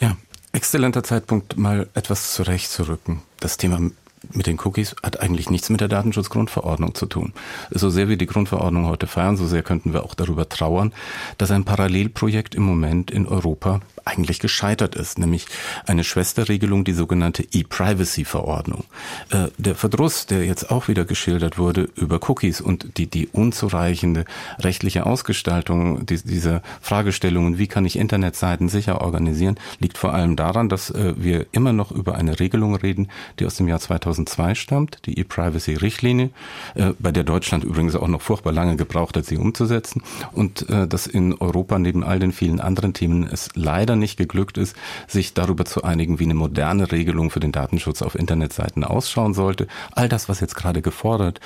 Ja, exzellenter Zeitpunkt, mal etwas zurechtzurücken. Das Thema mit den Cookies hat eigentlich nichts mit der Datenschutzgrundverordnung zu tun. So sehr wir die Grundverordnung heute feiern, so sehr könnten wir auch darüber trauern, dass ein Parallelprojekt im Moment in Europa eigentlich gescheitert ist, nämlich eine Schwesterregelung, die sogenannte E-Privacy-Verordnung. Äh, der Verdruss, der jetzt auch wieder geschildert wurde über Cookies und die, die unzureichende rechtliche Ausgestaltung dieser Fragestellungen, wie kann ich Internetseiten sicher organisieren, liegt vor allem daran, dass äh, wir immer noch über eine Regelung reden, die aus dem Jahr 2002 stammt, die E-Privacy-Richtlinie, äh, bei der Deutschland übrigens auch noch furchtbar lange gebraucht hat, sie umzusetzen und äh, dass in Europa neben all den vielen anderen Themen es leider nicht geglückt ist, sich darüber zu einigen, wie eine moderne Regelung für den Datenschutz auf Internetseiten ausschauen sollte. All das, was jetzt gerade gefordert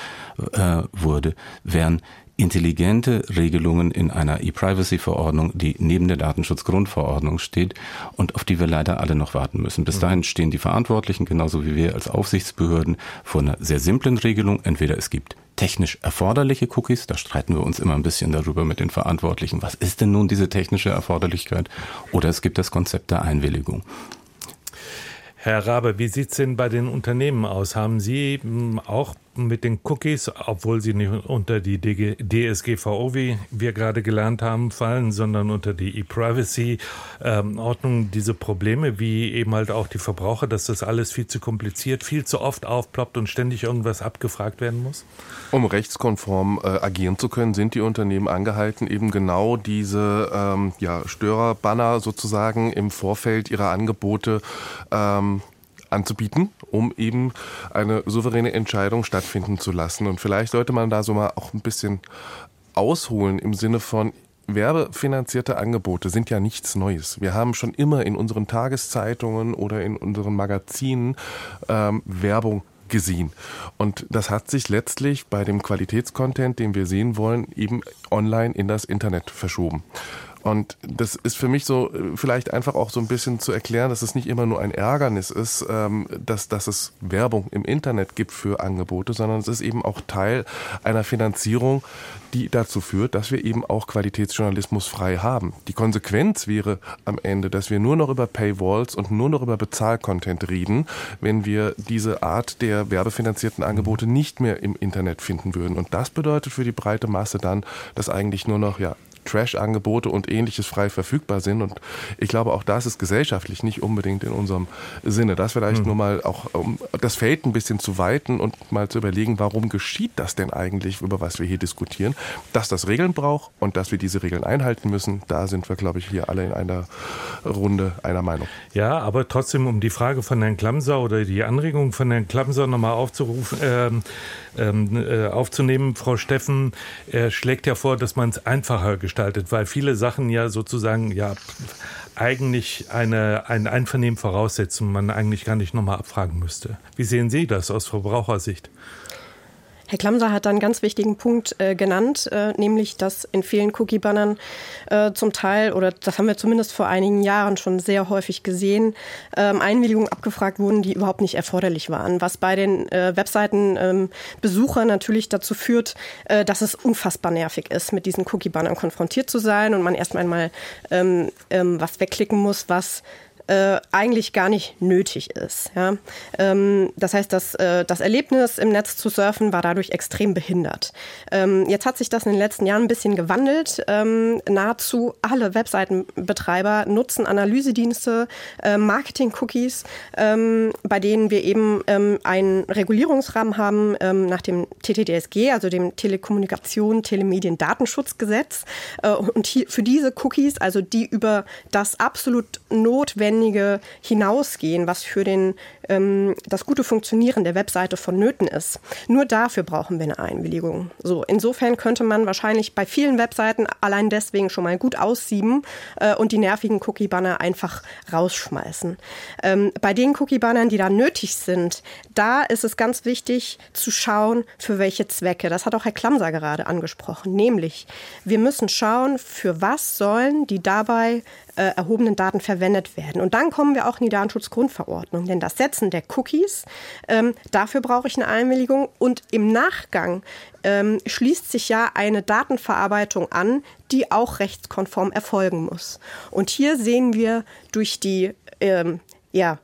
äh, wurde, wären intelligente Regelungen in einer E-Privacy-Verordnung, die neben der Datenschutzgrundverordnung steht und auf die wir leider alle noch warten müssen. Bis mhm. dahin stehen die Verantwortlichen, genauso wie wir als Aufsichtsbehörden, vor einer sehr simplen Regelung. Entweder es gibt technisch erforderliche Cookies, da streiten wir uns immer ein bisschen darüber mit den Verantwortlichen. Was ist denn nun diese technische Erforderlichkeit? Oder es gibt das Konzept der Einwilligung. Herr Rabe, wie sieht es denn bei den Unternehmen aus? Haben Sie hm, auch mit den Cookies, obwohl sie nicht unter die DSGVO, wie wir gerade gelernt haben, fallen, sondern unter die E-Privacy-Ordnung, diese Probleme, wie eben halt auch die Verbraucher, dass das alles viel zu kompliziert, viel zu oft aufploppt und ständig irgendwas abgefragt werden muss? Um rechtskonform äh, agieren zu können, sind die Unternehmen angehalten, eben genau diese ähm, ja, Störerbanner sozusagen im Vorfeld ihrer Angebote ähm, anzubieten, um eben eine souveräne Entscheidung stattfinden zu lassen. Und vielleicht sollte man da so mal auch ein bisschen ausholen im Sinne von, Werbefinanzierte Angebote sind ja nichts Neues. Wir haben schon immer in unseren Tageszeitungen oder in unseren Magazinen ähm, Werbung gesehen. Und das hat sich letztlich bei dem Qualitätscontent, den wir sehen wollen, eben online in das Internet verschoben. Und das ist für mich so äh, vielleicht einfach auch so ein bisschen zu erklären, dass es nicht immer nur ein Ärgernis ist, ähm, dass, dass es Werbung im Internet gibt für Angebote, sondern es ist eben auch Teil einer Finanzierung, die dazu führt, dass wir eben auch Qualitätsjournalismus frei haben. Die Konsequenz wäre am Ende, dass wir nur noch über Paywalls und nur noch über Bezahlcontent reden, wenn wir diese Art der werbefinanzierten Angebote nicht mehr im Internet finden würden. Und das bedeutet für die breite Masse dann, dass eigentlich nur noch ja Trash-Angebote und ähnliches frei verfügbar sind. Und ich glaube, auch das ist gesellschaftlich nicht unbedingt in unserem Sinne. Das vielleicht mhm. nur mal auch, um das Feld ein bisschen zu weiten und mal zu überlegen, warum geschieht das denn eigentlich, über was wir hier diskutieren. Dass das Regeln braucht und dass wir diese Regeln einhalten müssen, da sind wir, glaube ich, hier alle in einer Runde einer Meinung. Ja, aber trotzdem, um die Frage von Herrn Klamser oder die Anregung von Herrn Klamser nochmal aufzurufen, ähm, ähm, äh, aufzunehmen, Frau Steffen, er schlägt ja vor, dass man es einfacher gestaltet gestaltet, weil viele Sachen ja sozusagen ja eigentlich eine, ein Einvernehmen voraussetzen, man eigentlich gar nicht nochmal abfragen müsste. Wie sehen Sie das aus Verbrauchersicht? Herr Klamser hat da einen ganz wichtigen Punkt äh, genannt, äh, nämlich, dass in vielen Cookie-Bannern äh, zum Teil, oder das haben wir zumindest vor einigen Jahren schon sehr häufig gesehen, ähm, Einwilligungen abgefragt wurden, die überhaupt nicht erforderlich waren. Was bei den äh, Webseitenbesuchern ähm, natürlich dazu führt, äh, dass es unfassbar nervig ist, mit diesen Cookie-Bannern konfrontiert zu sein und man erstmal mal ähm, ähm, was wegklicken muss, was äh, eigentlich gar nicht nötig ist. Ja? Ähm, das heißt, das, äh, das Erlebnis im Netz zu surfen war dadurch extrem behindert. Ähm, jetzt hat sich das in den letzten Jahren ein bisschen gewandelt. Ähm, nahezu alle Webseitenbetreiber nutzen Analysedienste, äh, Marketing-Cookies, ähm, bei denen wir eben ähm, einen Regulierungsrahmen haben ähm, nach dem TTDSG, also dem Telekommunikation, Telemedien, Datenschutzgesetz. Äh, und hier, für diese Cookies, also die über das absolut notwendige Notwendige hinausgehen, was für den, ähm, das gute Funktionieren der Webseite vonnöten ist. Nur dafür brauchen wir eine Einwilligung. So, insofern könnte man wahrscheinlich bei vielen Webseiten allein deswegen schon mal gut aussieben äh, und die nervigen Cookie-Banner einfach rausschmeißen. Ähm, bei den Cookie-Bannern, die da nötig sind, da ist es ganz wichtig zu schauen, für welche Zwecke. Das hat auch Herr Klamser gerade angesprochen. Nämlich, wir müssen schauen, für was sollen die dabei äh, erhobenen Daten verwendet werden. Und dann kommen wir auch in die Datenschutzgrundverordnung. Denn das Setzen der Cookies, ähm, dafür brauche ich eine Einwilligung. Und im Nachgang ähm, schließt sich ja eine Datenverarbeitung an, die auch rechtskonform erfolgen muss. Und hier sehen wir durch die, ähm, ja,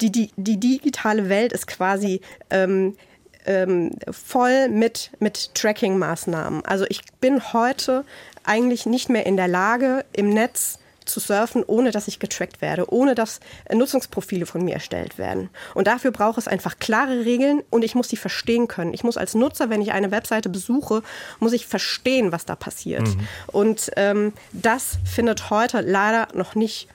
die, die, die digitale Welt ist quasi ähm, ähm, voll mit, mit Tracking-Maßnahmen. Also ich bin heute eigentlich nicht mehr in der Lage, im Netz zu surfen, ohne dass ich getrackt werde, ohne dass Nutzungsprofile von mir erstellt werden. Und dafür braucht es einfach klare Regeln und ich muss die verstehen können. Ich muss als Nutzer, wenn ich eine Webseite besuche, muss ich verstehen, was da passiert. Mhm. Und ähm, das findet heute leider noch nicht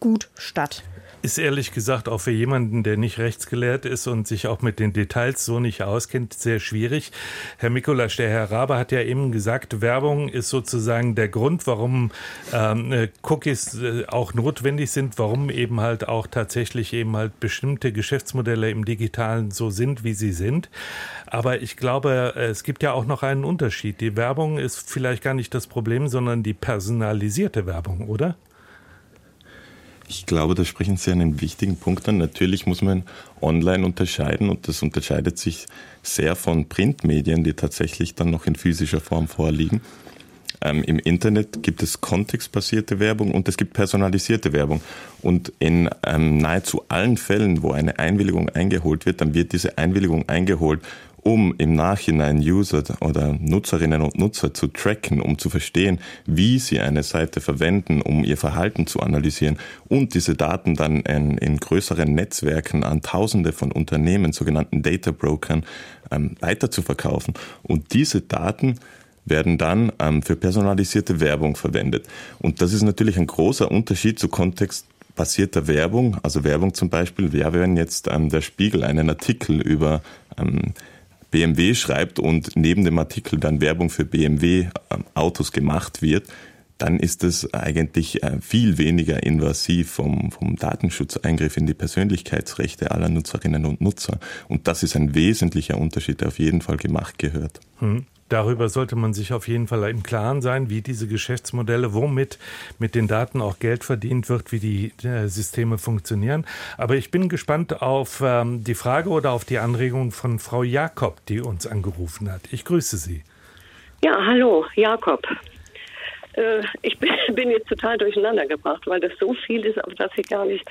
gut statt. Ist ehrlich gesagt auch für jemanden, der nicht rechtsgelehrt ist und sich auch mit den Details so nicht auskennt, sehr schwierig. Herr Mikulasch, der Herr Rabe hat ja eben gesagt, Werbung ist sozusagen der Grund, warum ähm, äh, Cookies äh, auch notwendig sind, warum eben halt auch tatsächlich eben halt bestimmte Geschäftsmodelle im Digitalen so sind, wie sie sind. Aber ich glaube, es gibt ja auch noch einen Unterschied. Die Werbung ist vielleicht gar nicht das Problem, sondern die personalisierte Werbung, oder? Ich glaube, da sprechen Sie einen wichtigen Punkt an. Natürlich muss man online unterscheiden und das unterscheidet sich sehr von Printmedien, die tatsächlich dann noch in physischer Form vorliegen. Ähm, Im Internet gibt es kontextbasierte Werbung und es gibt personalisierte Werbung. Und in ähm, nahezu allen Fällen, wo eine Einwilligung eingeholt wird, dann wird diese Einwilligung eingeholt um im Nachhinein User oder Nutzerinnen und Nutzer zu tracken, um zu verstehen, wie sie eine Seite verwenden, um ihr Verhalten zu analysieren und diese Daten dann in, in größeren Netzwerken an Tausende von Unternehmen, sogenannten Data Brokern, ähm, weiter zu verkaufen. Und diese Daten werden dann ähm, für personalisierte Werbung verwendet. Und das ist natürlich ein großer Unterschied zu Kontext basierter Werbung, also Werbung zum Beispiel, ja, wenn jetzt ähm, der Spiegel einen Artikel über ähm, BMW schreibt und neben dem Artikel dann Werbung für BMW-Autos gemacht wird, dann ist es eigentlich äh, viel weniger invasiv vom, vom Datenschutzeingriff in die Persönlichkeitsrechte aller Nutzerinnen und Nutzer. Und das ist ein wesentlicher Unterschied, der auf jeden Fall gemacht gehört. Hm. Darüber sollte man sich auf jeden Fall im Klaren sein, wie diese Geschäftsmodelle, womit mit den Daten auch Geld verdient wird, wie die äh, Systeme funktionieren. Aber ich bin gespannt auf ähm, die Frage oder auf die Anregung von Frau Jakob, die uns angerufen hat. Ich grüße Sie. Ja, hallo, Jakob. Äh, ich bin, jetzt total durcheinander gebracht, weil das so viel ist, auf das ich gar nicht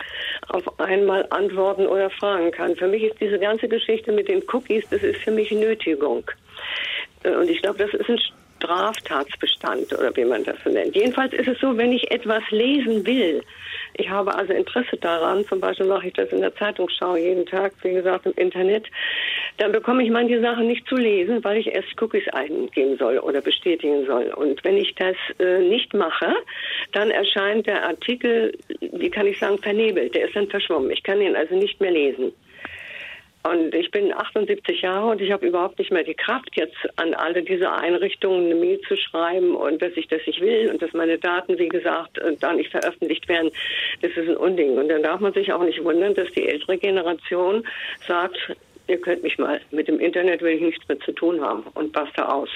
auf einmal antworten oder fragen kann. Für mich ist diese ganze Geschichte mit den Cookies, das ist für mich Nötigung. Äh, und ich glaube, das ist ein Straftatsbestand oder wie man das so nennt. Jedenfalls ist es so, wenn ich etwas lesen will, ich habe also Interesse daran, zum Beispiel mache ich das in der Zeitungsschau jeden Tag, wie gesagt im Internet, dann bekomme ich manche Sachen nicht zu lesen, weil ich erst Cookies eingeben soll oder bestätigen soll. Und wenn ich das äh, nicht mache, dann erscheint der Artikel, wie kann ich sagen, vernebelt. Der ist dann verschwommen. Ich kann ihn also nicht mehr lesen. Und ich bin 78 Jahre und ich habe überhaupt nicht mehr die Kraft, jetzt an alle diese Einrichtungen eine Mail zu schreiben und dass ich das nicht will und dass meine Daten, wie gesagt, äh, da nicht veröffentlicht werden. Das ist ein Unding. Und dann darf man sich auch nicht wundern, dass die ältere Generation sagt, ihr könnt mich mal, mit dem Internet will ich nichts mehr zu tun haben und basta aus.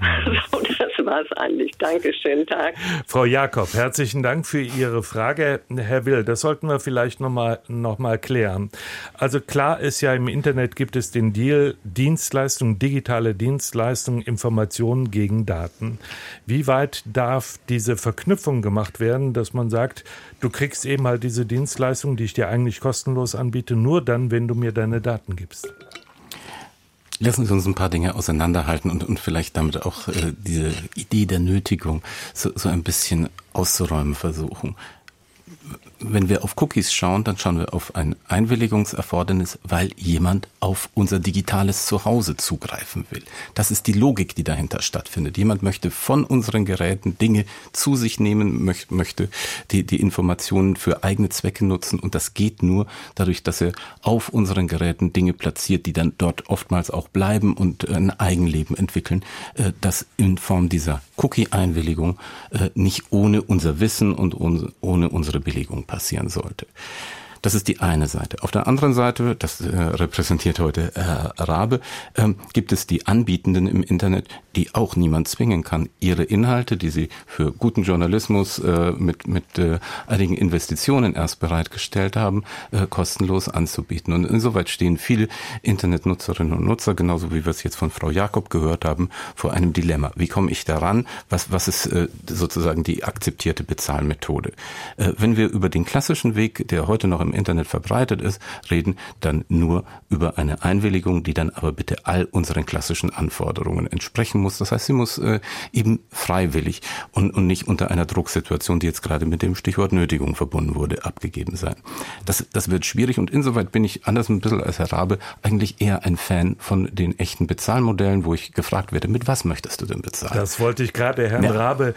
So, das war es eigentlich. Dankeschön, Tag. Frau Jakob, herzlichen Dank für Ihre Frage. Herr Will, das sollten wir vielleicht nochmal noch mal klären. Also klar ist ja, im Internet gibt es den Deal Dienstleistungen, digitale Dienstleistungen, Informationen gegen Daten. Wie weit darf diese Verknüpfung gemacht werden, dass man sagt, du kriegst eben halt diese Dienstleistung, die ich dir eigentlich kostenlos anbiete, nur dann, wenn du mir deine Daten gibst? Lassen Sie uns ein paar Dinge auseinanderhalten und, und vielleicht damit auch äh, diese Idee der Nötigung so, so ein bisschen auszuräumen versuchen wenn wir auf Cookies schauen, dann schauen wir auf ein Einwilligungserfordernis, weil jemand auf unser digitales Zuhause zugreifen will. Das ist die Logik, die dahinter stattfindet. Jemand möchte von unseren Geräten Dinge zu sich nehmen, möchte die, die Informationen für eigene Zwecke nutzen und das geht nur dadurch, dass er auf unseren Geräten Dinge platziert, die dann dort oftmals auch bleiben und ein Eigenleben entwickeln, äh, das in Form dieser Cookie-Einwilligung äh, nicht ohne unser Wissen und ohne unsere Belegung passieren sollte. Das ist die eine Seite. Auf der anderen Seite, das äh, repräsentiert heute Herr Rabe, ähm, gibt es die Anbietenden im Internet, die auch niemand zwingen kann, ihre Inhalte, die sie für guten Journalismus äh, mit, mit äh, einigen Investitionen erst bereitgestellt haben, äh, kostenlos anzubieten. Und insoweit stehen viele Internetnutzerinnen und Nutzer, genauso wie wir es jetzt von Frau Jakob gehört haben, vor einem Dilemma. Wie komme ich daran? Was, was ist äh, sozusagen die akzeptierte Bezahlmethode? Äh, wenn wir über den klassischen Weg, der heute noch im Internet verbreitet ist, reden, dann nur über eine Einwilligung, die dann aber bitte all unseren klassischen Anforderungen entsprechen muss. Das heißt, sie muss äh, eben freiwillig und, und nicht unter einer Drucksituation, die jetzt gerade mit dem Stichwort Nötigung verbunden wurde, abgegeben sein. Das, das wird schwierig und insoweit bin ich anders ein bisschen als Herr Rabe eigentlich eher ein Fan von den echten Bezahlmodellen, wo ich gefragt werde, mit was möchtest du denn bezahlen? Das wollte ich gerade Herrn ja. Rabe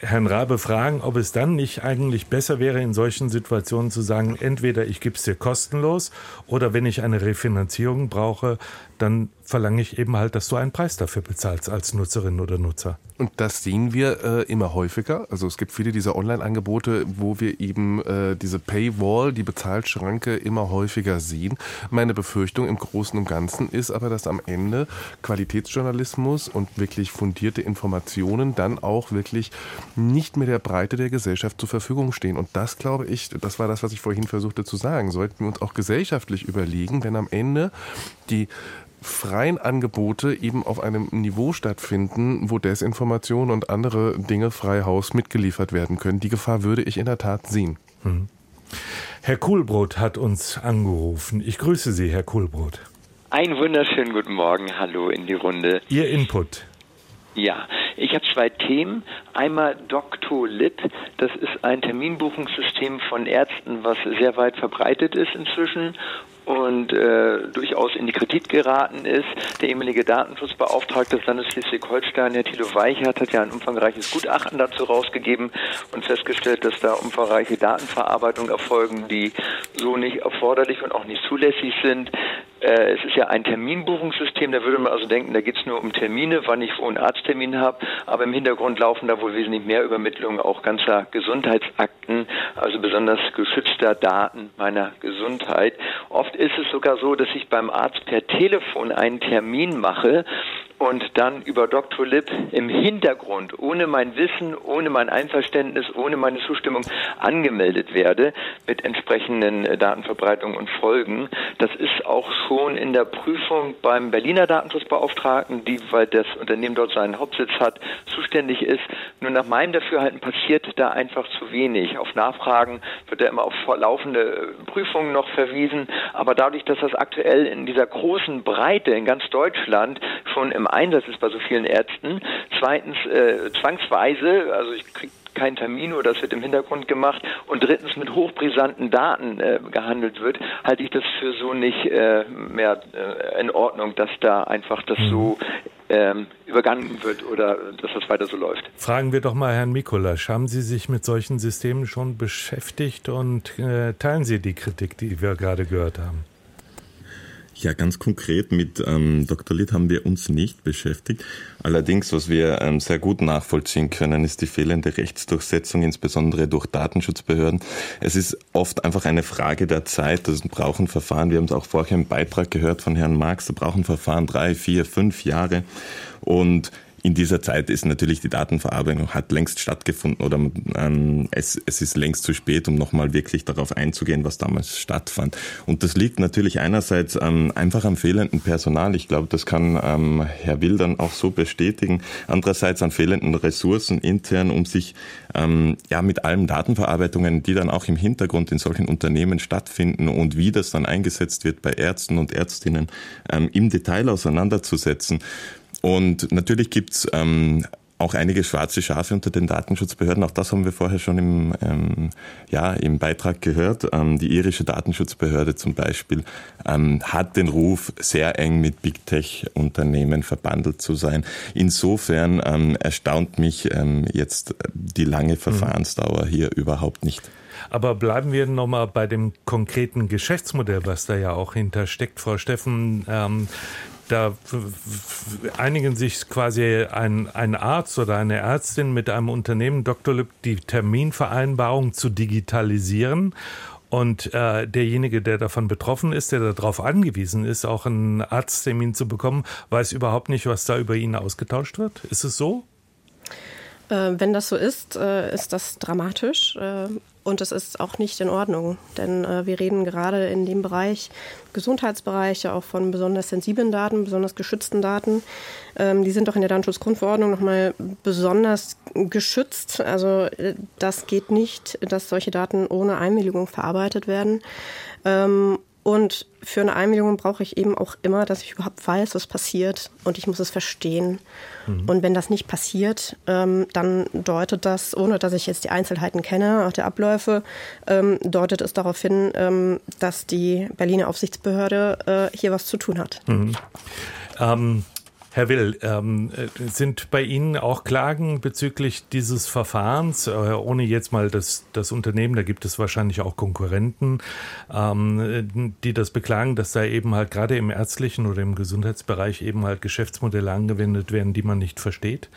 Herrn Rabe fragen, ob es dann nicht eigentlich besser wäre, in solchen Situationen zu sagen, entweder ich gebe es dir kostenlos oder wenn ich eine Refinanzierung brauche, dann verlange ich eben halt, dass du einen Preis dafür bezahlst als Nutzerin oder Nutzer. Und das sehen wir äh, immer häufiger. Also es gibt viele dieser Online-Angebote, wo wir eben äh, diese Paywall, die Bezahlschranke immer häufiger sehen. Meine Befürchtung im Großen und Ganzen ist aber, dass am Ende Qualitätsjournalismus und wirklich fundierte Informationen dann auch wirklich nicht mehr der Breite der Gesellschaft zur Verfügung stehen. Und das glaube ich, das war das, was ich vorhin versuchte zu sagen, sollten wir uns auch gesellschaftlich überlegen, wenn am Ende die freien Angebote eben auf einem Niveau stattfinden, wo Desinformation und andere Dinge frei Haus mitgeliefert werden können. Die Gefahr würde ich in der Tat sehen. Hm. Herr Kuhlbrot hat uns angerufen. Ich grüße Sie, Herr Kuhlbrot. Einen wunderschönen guten Morgen. Hallo in die Runde. Ihr Input. Ja, ich habe zwei Themen. Einmal Doctolib, das ist ein Terminbuchungssystem von Ärzten, was sehr weit verbreitet ist inzwischen und äh, durchaus in die Kritik geraten ist. Der ehemalige Datenschutzbeauftragte des Landes Schleswig-Holstein, Herr Thilo Weichert, hat ja ein umfangreiches Gutachten dazu rausgegeben und festgestellt, dass da umfangreiche Datenverarbeitung erfolgen, die so nicht erforderlich und auch nicht zulässig sind. Äh, es ist ja ein Terminbuchungssystem, da würde man also denken, da geht es nur um Termine, wann ich wo einen Arzttermin habe, aber im Hintergrund laufen da wohl wesentlich mehr Übermittlungen auch ganzer Gesundheitsakten, also besonders geschützter Daten meiner Gesundheit. Oft ist es sogar so, dass ich beim Arzt per Telefon einen Termin mache und dann über Dr. Lip im Hintergrund, ohne mein Wissen, ohne mein Einverständnis, ohne meine Zustimmung angemeldet werde mit entsprechenden äh, Datenverbreitungen und Folgen. Das ist auch schon in der Prüfung beim Berliner Datenschutzbeauftragten, die, weil das Unternehmen dort seinen Hauptsitz hat, zuständig ist. Nur nach meinem Dafürhalten passiert da einfach zu wenig. Auf Nachfragen wird da immer auf laufende Prüfungen noch verwiesen. Aber dadurch, dass das aktuell in dieser großen Breite in ganz Deutschland schon im Einsatz ist bei so vielen Ärzten. Zweitens äh, zwangsweise, also ich kriege keinen Termin oder das wird im Hintergrund gemacht und drittens mit hochbrisanten Daten äh, gehandelt wird, halte ich das für so nicht äh, mehr äh, in Ordnung, dass da einfach das mhm. so ähm, übergangen wird oder dass das weiter so läuft. Fragen wir doch mal Herrn Mikolasch. Haben Sie sich mit solchen Systemen schon beschäftigt und äh, teilen Sie die Kritik, die wir gerade gehört haben? Ja, ganz konkret mit ähm, Dr. Litt haben wir uns nicht beschäftigt. Allerdings, was wir ähm, sehr gut nachvollziehen können, ist die fehlende Rechtsdurchsetzung, insbesondere durch Datenschutzbehörden. Es ist oft einfach eine Frage der Zeit. Das brauchen Verfahren, wir haben es auch vorher im Beitrag gehört von Herrn Marx, da brauchen Verfahren drei, vier, fünf Jahre. Und in dieser Zeit ist natürlich die Datenverarbeitung hat längst stattgefunden oder ähm, es, es ist längst zu spät, um nochmal wirklich darauf einzugehen, was damals stattfand. Und das liegt natürlich einerseits ähm, einfach am fehlenden Personal. Ich glaube, das kann ähm, Herr Will dann auch so bestätigen. Andererseits an fehlenden Ressourcen intern, um sich ähm, ja mit allen Datenverarbeitungen, die dann auch im Hintergrund in solchen Unternehmen stattfinden und wie das dann eingesetzt wird bei Ärzten und Ärztinnen ähm, im Detail auseinanderzusetzen. Und natürlich gibt's ähm, auch einige schwarze Schafe unter den Datenschutzbehörden. Auch das haben wir vorher schon im, ähm, ja, im Beitrag gehört. Ähm, die irische Datenschutzbehörde zum Beispiel ähm, hat den Ruf, sehr eng mit Big Tech-Unternehmen verbandelt zu sein. Insofern ähm, erstaunt mich ähm, jetzt die lange Verfahrensdauer hier überhaupt nicht. Aber bleiben wir nochmal bei dem konkreten Geschäftsmodell, was da ja auch hintersteckt. Frau Steffen, ähm, da einigen sich quasi ein, ein Arzt oder eine Ärztin mit einem Unternehmen, Dr. Lüb, die Terminvereinbarung zu digitalisieren. Und äh, derjenige, der davon betroffen ist, der darauf angewiesen ist, auch einen Arzttermin zu bekommen, weiß überhaupt nicht, was da über ihn ausgetauscht wird. Ist es so? Äh, wenn das so ist, äh, ist das dramatisch. Und es ist auch nicht in Ordnung, denn äh, wir reden gerade in dem Bereich, Gesundheitsbereiche, auch von besonders sensiblen Daten, besonders geschützten Daten. Ähm, die sind doch in der Datenschutzgrundverordnung nochmal besonders geschützt. Also äh, das geht nicht, dass solche Daten ohne Einwilligung verarbeitet werden. Ähm, und für eine Einwilligung brauche ich eben auch immer, dass ich überhaupt weiß, was passiert und ich muss es verstehen. Mhm. Und wenn das nicht passiert, ähm, dann deutet das, ohne dass ich jetzt die Einzelheiten kenne, auch der Abläufe, ähm, deutet es darauf hin, ähm, dass die Berliner Aufsichtsbehörde äh, hier was zu tun hat. Mhm. Herr Will, ähm, sind bei Ihnen auch Klagen bezüglich dieses Verfahrens, äh, ohne jetzt mal das, das Unternehmen, da gibt es wahrscheinlich auch Konkurrenten, ähm, die das beklagen, dass da eben halt gerade im ärztlichen oder im Gesundheitsbereich eben halt Geschäftsmodelle angewendet werden, die man nicht versteht?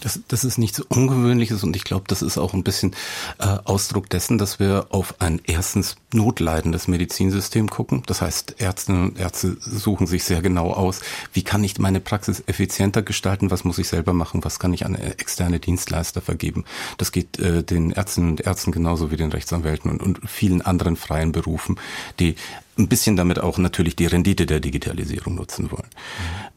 Das, das ist nichts Ungewöhnliches und ich glaube, das ist auch ein bisschen äh, Ausdruck dessen, dass wir auf ein erstens notleidendes Medizinsystem gucken. Das heißt, Ärztinnen und Ärzte suchen sich sehr genau aus, wie kann ich meine Praxis effizienter gestalten, was muss ich selber machen, was kann ich an externe Dienstleister vergeben. Das geht äh, den Ärztinnen und Ärzten genauso wie den Rechtsanwälten und, und vielen anderen freien Berufen, die ein bisschen damit auch natürlich die Rendite der Digitalisierung nutzen wollen.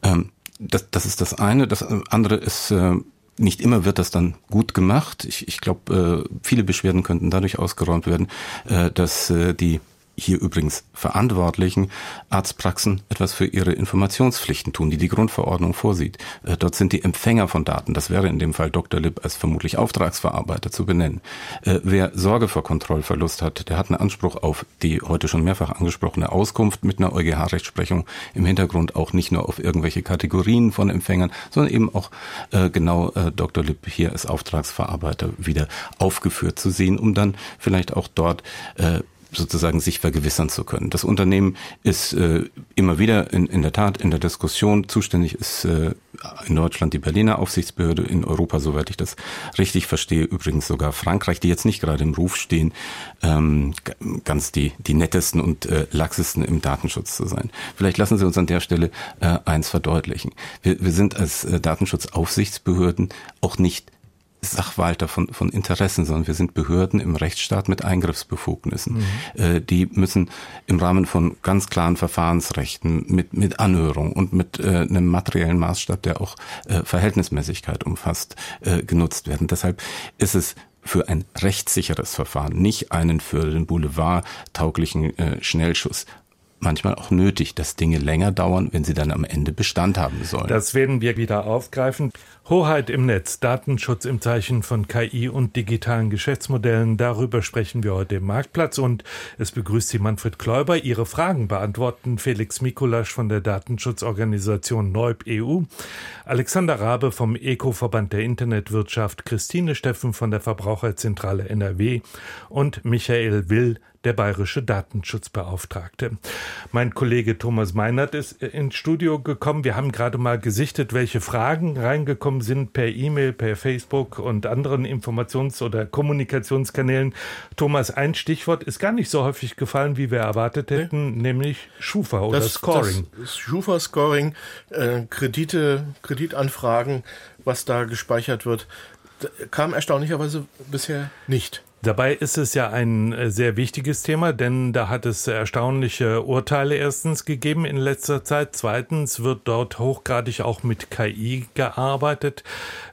Mhm. Ähm, das, das ist das eine. Das andere ist äh, nicht immer wird das dann gut gemacht. Ich, ich glaube, äh, viele Beschwerden könnten dadurch ausgeräumt werden, äh, dass äh, die hier übrigens Verantwortlichen Arztpraxen etwas für ihre Informationspflichten tun, die die Grundverordnung vorsieht. Äh, dort sind die Empfänger von Daten, das wäre in dem Fall Dr. Lipp als vermutlich Auftragsverarbeiter zu benennen. Äh, wer Sorge vor Kontrollverlust hat, der hat einen Anspruch auf die heute schon mehrfach angesprochene Auskunft mit einer EuGH-Rechtsprechung im Hintergrund auch nicht nur auf irgendwelche Kategorien von Empfängern, sondern eben auch äh, genau Dr. Lipp hier als Auftragsverarbeiter wieder aufgeführt zu sehen, um dann vielleicht auch dort sozusagen sich vergewissern zu können. Das Unternehmen ist äh, immer wieder in, in der Tat in der Diskussion zuständig ist äh, in Deutschland die Berliner Aufsichtsbehörde, in Europa, soweit ich das richtig verstehe, übrigens sogar Frankreich, die jetzt nicht gerade im Ruf stehen, ähm, ganz die, die nettesten und äh, laxesten im Datenschutz zu sein. Vielleicht lassen Sie uns an der Stelle äh, eins verdeutlichen. Wir, wir sind als äh, Datenschutzaufsichtsbehörden auch nicht Sachwalter von, von Interessen, sondern wir sind Behörden im Rechtsstaat mit Eingriffsbefugnissen. Mhm. Äh, die müssen im Rahmen von ganz klaren Verfahrensrechten mit, mit Anhörung und mit äh, einem materiellen Maßstab, der auch äh, Verhältnismäßigkeit umfasst, äh, genutzt werden. Deshalb ist es für ein rechtssicheres Verfahren, nicht einen für den Boulevard tauglichen äh, Schnellschuss manchmal auch nötig, dass Dinge länger dauern, wenn sie dann am Ende Bestand haben sollen. Das werden wir wieder aufgreifen. Hoheit im Netz, Datenschutz im Zeichen von KI und digitalen Geschäftsmodellen. Darüber sprechen wir heute im Marktplatz und es begrüßt Sie Manfred Kläuber. Ihre Fragen beantworten Felix Mikulasch von der Datenschutzorganisation Neub EU, Alexander Rabe vom Eco-Verband der Internetwirtschaft, Christine Steffen von der Verbraucherzentrale NRW und Michael Will der bayerische Datenschutzbeauftragte. Mein Kollege Thomas Meinert ist ins Studio gekommen. Wir haben gerade mal gesichtet, welche Fragen reingekommen sind per E-Mail, per Facebook und anderen Informations- oder Kommunikationskanälen. Thomas, ein Stichwort ist gar nicht so häufig gefallen, wie wir erwartet hätten, nee. nämlich Schufa oder das, Scoring. Das Schufa-Scoring, äh, Kredite, Kreditanfragen, was da gespeichert wird, kam erstaunlicherweise bisher nicht. Dabei ist es ja ein äh, sehr wichtiges Thema, denn da hat es erstaunliche Urteile erstens gegeben in letzter Zeit. Zweitens wird dort hochgradig auch mit KI gearbeitet.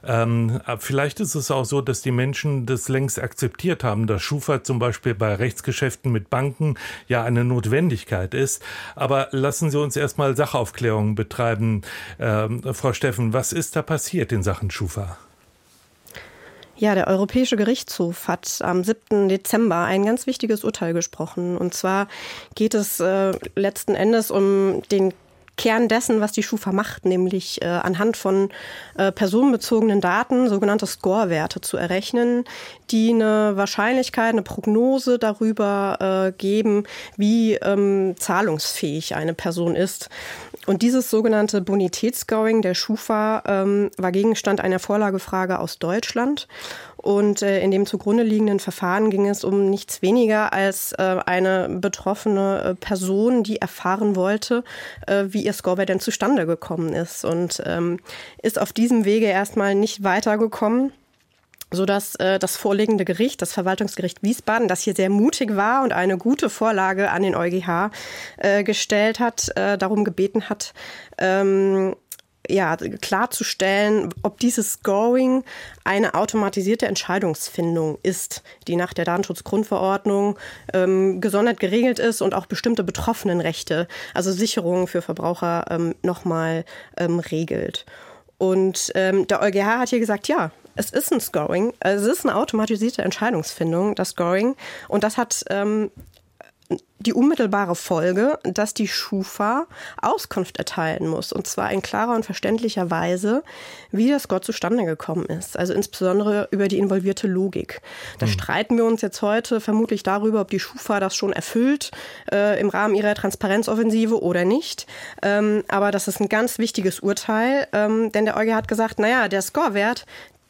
Ähm, vielleicht ist es auch so, dass die Menschen das längst akzeptiert haben, dass Schufa zum Beispiel bei Rechtsgeschäften mit Banken ja eine Notwendigkeit ist. Aber lassen Sie uns erstmal Sachaufklärung betreiben. Ähm, Frau Steffen, was ist da passiert in Sachen Schufa? Ja, der Europäische Gerichtshof hat am 7. Dezember ein ganz wichtiges Urteil gesprochen. Und zwar geht es äh, letzten Endes um den Kern dessen, was die Schufa macht, nämlich äh, anhand von äh, personenbezogenen Daten sogenannte Score-Werte zu errechnen, die eine Wahrscheinlichkeit, eine Prognose darüber äh, geben, wie ähm, zahlungsfähig eine Person ist. Und dieses sogenannte Bonitätsscoring der Schufa ähm, war Gegenstand einer Vorlagefrage aus Deutschland. Und äh, in dem zugrunde liegenden Verfahren ging es um nichts weniger als äh, eine betroffene äh, Person, die erfahren wollte, äh, wie ihr Scoreware denn zustande gekommen ist. Und ähm, ist auf diesem Wege erstmal nicht weitergekommen so dass äh, das vorliegende Gericht, das Verwaltungsgericht Wiesbaden, das hier sehr mutig war und eine gute Vorlage an den EuGH äh, gestellt hat, äh, darum gebeten hat, ähm, ja, klarzustellen, ob dieses Scoring eine automatisierte Entscheidungsfindung ist, die nach der Datenschutzgrundverordnung ähm, gesondert geregelt ist und auch bestimmte Betroffenenrechte, also Sicherungen für Verbraucher, ähm, nochmal ähm, regelt. Und ähm, der EuGH hat hier gesagt, ja, es ist ein Scoring, es ist eine automatisierte Entscheidungsfindung, das Scoring. Und das hat ähm, die unmittelbare Folge, dass die Schufa Auskunft erteilen muss. Und zwar in klarer und verständlicher Weise, wie das Gott zustande gekommen ist. Also insbesondere über die involvierte Logik. Da mhm. streiten wir uns jetzt heute vermutlich darüber, ob die Schufa das schon erfüllt äh, im Rahmen ihrer Transparenzoffensive oder nicht. Ähm, aber das ist ein ganz wichtiges Urteil, ähm, denn der EuGH hat gesagt, naja, der Scorewert,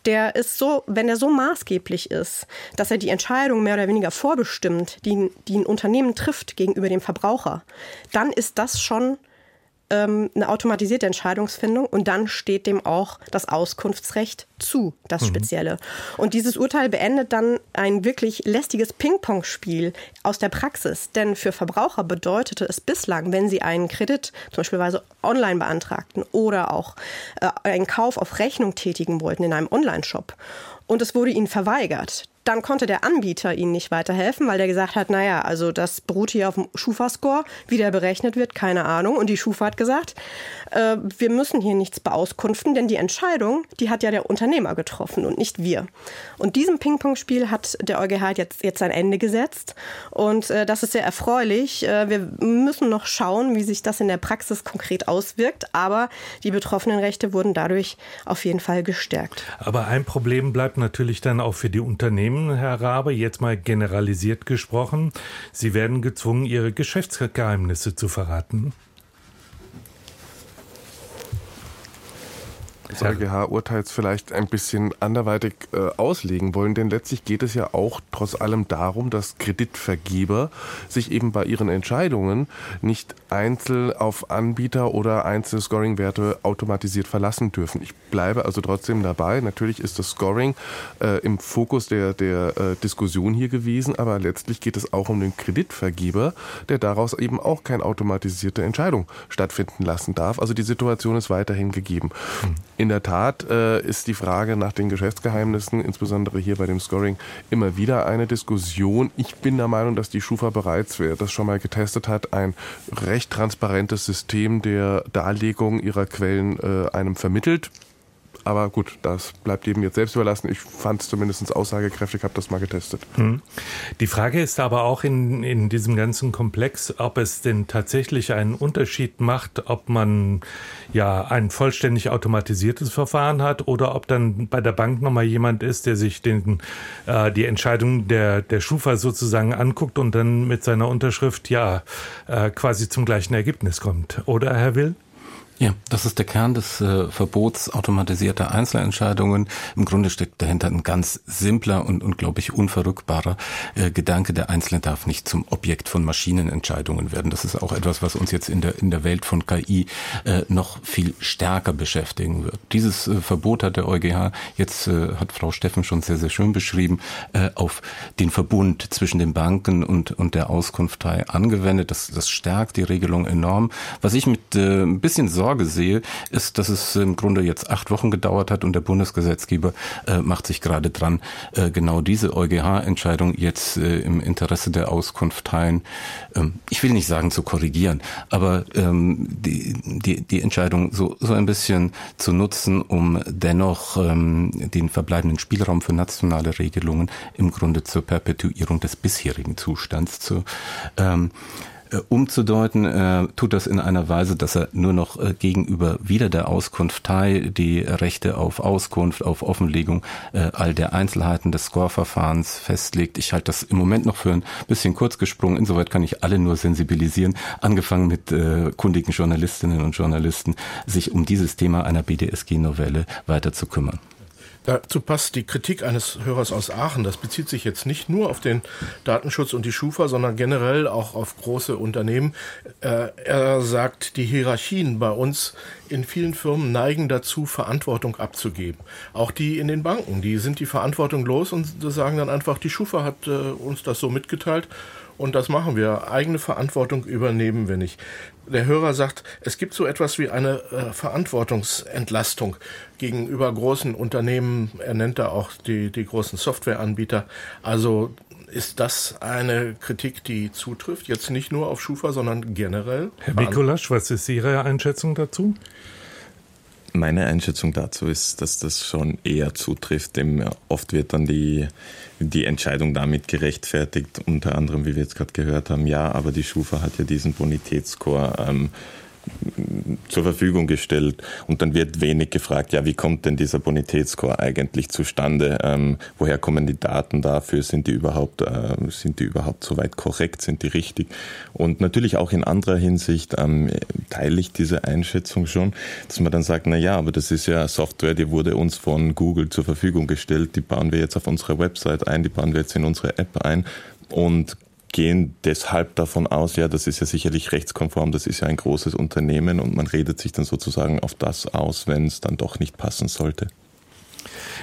der ist so, wenn er so maßgeblich ist, dass er die Entscheidung mehr oder weniger vorbestimmt, die, die ein Unternehmen trifft gegenüber dem Verbraucher, dann ist das schon ähm, eine automatisierte Entscheidungsfindung und dann steht dem auch das Auskunftsrecht zu, das mhm. Spezielle. Und dieses Urteil beendet dann ein wirklich lästiges Ping-Pong-Spiel aus der Praxis. Denn für Verbraucher bedeutete es bislang, wenn sie einen Kredit zum Beispiel online beantragten oder auch äh, einen Kauf auf Rechnung tätigen wollten in einem Online-Shop und es wurde ihnen verweigert, dann konnte der Anbieter ihnen nicht weiterhelfen, weil der gesagt hat, naja, also das beruht hier auf dem Schufa-Score, wie der berechnet wird, keine Ahnung. Und die Schufa hat gesagt, äh, wir müssen hier nichts beauskunften, denn die Entscheidung, die hat ja der Unternehmer getroffen und nicht wir. Und diesem Ping-Pong-Spiel hat der EuGH jetzt, jetzt ein Ende gesetzt. Und äh, das ist sehr erfreulich. Äh, wir müssen noch schauen, wie sich das in der Praxis konkret auswirkt. Aber die betroffenen Rechte wurden dadurch auf jeden Fall gestärkt. Aber ein Problem bleibt natürlich dann auch für die Unternehmen Unternehmen, Herr Rabe, jetzt mal generalisiert gesprochen, Sie werden gezwungen, Ihre Geschäftsgeheimnisse zu verraten. Das EuGH-Urteils vielleicht ein bisschen anderweitig äh, auslegen wollen, denn letztlich geht es ja auch trotz allem darum, dass Kreditvergeber sich eben bei ihren Entscheidungen nicht einzeln auf Anbieter oder einzelne Scoring-Werte automatisiert verlassen dürfen. Ich bleibe also trotzdem dabei. Natürlich ist das Scoring äh, im Fokus der, der äh, Diskussion hier gewesen, aber letztlich geht es auch um den Kreditvergeber, der daraus eben auch keine automatisierte Entscheidung stattfinden lassen darf. Also die Situation ist weiterhin gegeben. In der Tat äh, ist die Frage nach den Geschäftsgeheimnissen, insbesondere hier bei dem Scoring, immer wieder eine Diskussion. Ich bin der Meinung, dass die Schufa bereits, wer das schon mal getestet hat, ein recht transparentes System der Darlegung ihrer Quellen äh, einem vermittelt. Aber gut, das bleibt jedem jetzt selbst überlassen. Ich fand es zumindest aussagekräftig, habe das mal getestet. Hm. Die Frage ist aber auch in, in diesem ganzen Komplex, ob es denn tatsächlich einen Unterschied macht, ob man ja ein vollständig automatisiertes Verfahren hat oder ob dann bei der Bank nochmal jemand ist, der sich den, äh, die Entscheidung der, der Schufa sozusagen anguckt und dann mit seiner Unterschrift ja äh, quasi zum gleichen Ergebnis kommt. Oder, Herr Will? Ja, das ist der Kern des äh, Verbots automatisierter Einzelentscheidungen. Im Grunde steckt dahinter ein ganz simpler und, und glaube ich, unverrückbarer äh, Gedanke. Der Einzelne darf nicht zum Objekt von Maschinenentscheidungen werden. Das ist auch etwas, was uns jetzt in der, in der Welt von KI äh, noch viel stärker beschäftigen wird. Dieses äh, Verbot hat der EuGH, jetzt äh, hat Frau Steffen schon sehr, sehr schön beschrieben, äh, auf den Verbund zwischen den Banken und, und der Auskunftei angewendet. Das, das stärkt die Regelung enorm. Was ich mit äh, ein bisschen Sorge Sorge sehe, ist, dass es im Grunde jetzt acht Wochen gedauert hat und der Bundesgesetzgeber äh, macht sich gerade dran, äh, genau diese EuGH-Entscheidung jetzt äh, im Interesse der Auskunft teilen. Ähm, ich will nicht sagen zu korrigieren, aber ähm, die, die, die Entscheidung so, so ein bisschen zu nutzen, um dennoch ähm, den verbleibenden Spielraum für nationale Regelungen im Grunde zur Perpetuierung des bisherigen Zustands zu ähm, äh, umzudeuten, äh, tut das in einer Weise, dass er nur noch äh, gegenüber wieder der Auskunftei die Rechte auf Auskunft, auf Offenlegung äh, all der Einzelheiten des Score-Verfahrens festlegt. Ich halte das im Moment noch für ein bisschen kurz gesprungen. Insoweit kann ich alle nur sensibilisieren, angefangen mit äh, kundigen Journalistinnen und Journalisten, sich um dieses Thema einer BDSG-Novelle weiter zu kümmern. Dazu passt die Kritik eines Hörers aus Aachen. Das bezieht sich jetzt nicht nur auf den Datenschutz und die Schufa, sondern generell auch auf große Unternehmen. Äh, er sagt, die Hierarchien bei uns in vielen Firmen neigen dazu, Verantwortung abzugeben. Auch die in den Banken, die sind die Verantwortung los und sagen dann einfach, die Schufa hat äh, uns das so mitgeteilt und das machen wir. Eigene Verantwortung übernehmen wir nicht. Der Hörer sagt, es gibt so etwas wie eine äh, Verantwortungsentlastung gegenüber großen Unternehmen. Er nennt da auch die, die großen Softwareanbieter. Also ist das eine Kritik, die zutrifft? Jetzt nicht nur auf Schufa, sondern generell? Herr Mikulasch, was ist Ihre Einschätzung dazu? Meine Einschätzung dazu ist, dass das schon eher zutrifft. Oft wird dann die, die Entscheidung damit gerechtfertigt, unter anderem, wie wir jetzt gerade gehört haben, ja, aber die Schufa hat ja diesen Bonitätsscore ähm, zur Verfügung gestellt und dann wird wenig gefragt, ja, wie kommt denn dieser Bonitätsscore eigentlich zustande? Ähm, woher kommen die Daten dafür? Sind die überhaupt, äh, sind die überhaupt soweit korrekt? Sind die richtig? Und natürlich auch in anderer Hinsicht ähm, teile ich diese Einschätzung schon, dass man dann sagt, na ja, aber das ist ja Software, die wurde uns von Google zur Verfügung gestellt, die bauen wir jetzt auf unsere Website ein, die bauen wir jetzt in unsere App ein und gehen deshalb davon aus, ja, das ist ja sicherlich rechtskonform, das ist ja ein großes Unternehmen und man redet sich dann sozusagen auf das aus, wenn es dann doch nicht passen sollte.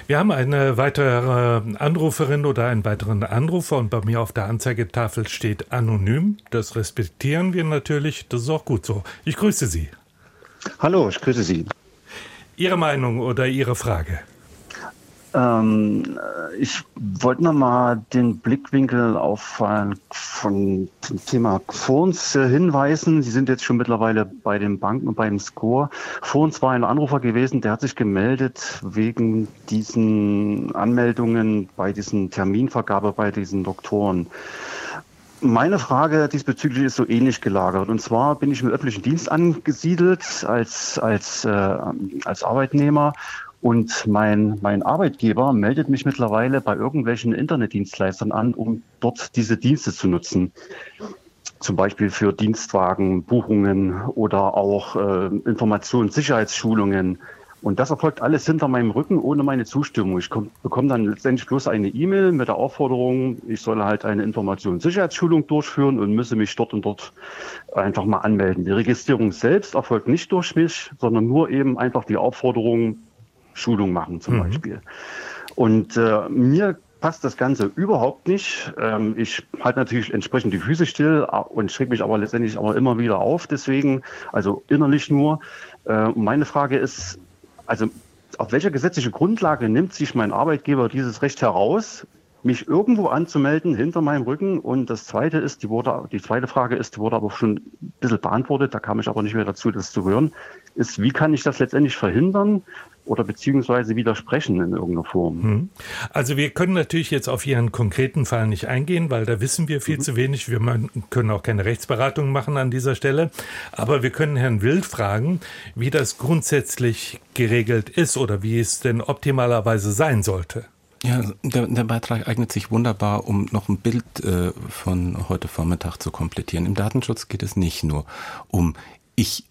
Wir haben eine weitere Anruferin oder einen weiteren Anrufer und bei mir auf der Anzeigetafel steht anonym. Das respektieren wir natürlich, das ist auch gut so. Ich grüße Sie. Hallo, ich grüße Sie. Ihre Meinung oder Ihre Frage? Ähm, ich wollte noch mal den Blickwinkel auf ein, von dem Thema Fonds äh, hinweisen. Sie sind jetzt schon mittlerweile bei den Banken und beim Score. Fonds war ein Anrufer gewesen, der hat sich gemeldet wegen diesen Anmeldungen bei diesen Terminvergabe bei diesen Doktoren. Meine Frage diesbezüglich ist so ähnlich gelagert. Und zwar bin ich im öffentlichen Dienst angesiedelt als, als, äh, als Arbeitnehmer und mein, mein Arbeitgeber meldet mich mittlerweile bei irgendwelchen Internetdienstleistern an, um dort diese Dienste zu nutzen. Zum Beispiel für Dienstwagen, Buchungen oder auch äh, Informations-, Sicherheitsschulungen. Und das erfolgt alles hinter meinem Rücken ohne meine Zustimmung. Ich komm, bekomme dann letztendlich bloß eine E-Mail mit der Aufforderung, ich solle halt eine Informations- Sicherheitsschulung durchführen und müsse mich dort und dort einfach mal anmelden. Die Registrierung selbst erfolgt nicht durch mich, sondern nur eben einfach die Aufforderung, Schulung machen zum mhm. Beispiel. Und äh, mir passt das Ganze überhaupt nicht. Ähm, ich halte natürlich entsprechend die Füße still und schräg mich aber letztendlich aber immer wieder auf. Deswegen, also innerlich nur. Äh, meine Frage ist, also auf welcher gesetzliche Grundlage nimmt sich mein Arbeitgeber dieses Recht heraus, mich irgendwo anzumelden hinter meinem Rücken? Und das zweite ist, die wurde, die zweite Frage ist, die wurde aber schon ein bisschen beantwortet, da kam ich aber nicht mehr dazu, das zu hören, ist, wie kann ich das letztendlich verhindern, oder beziehungsweise widersprechen in irgendeiner Form. Hm. Also wir können natürlich jetzt auf Ihren konkreten Fall nicht eingehen, weil da wissen wir viel mhm. zu wenig. Wir können auch keine Rechtsberatung machen an dieser Stelle. Aber wir können Herrn Wild fragen, wie das grundsätzlich geregelt ist oder wie es denn optimalerweise sein sollte. Ja, der, der, Beitrag eignet sich wunderbar, um noch ein Bild äh, von heute Vormittag zu komplettieren. Im Datenschutz geht es nicht nur um ich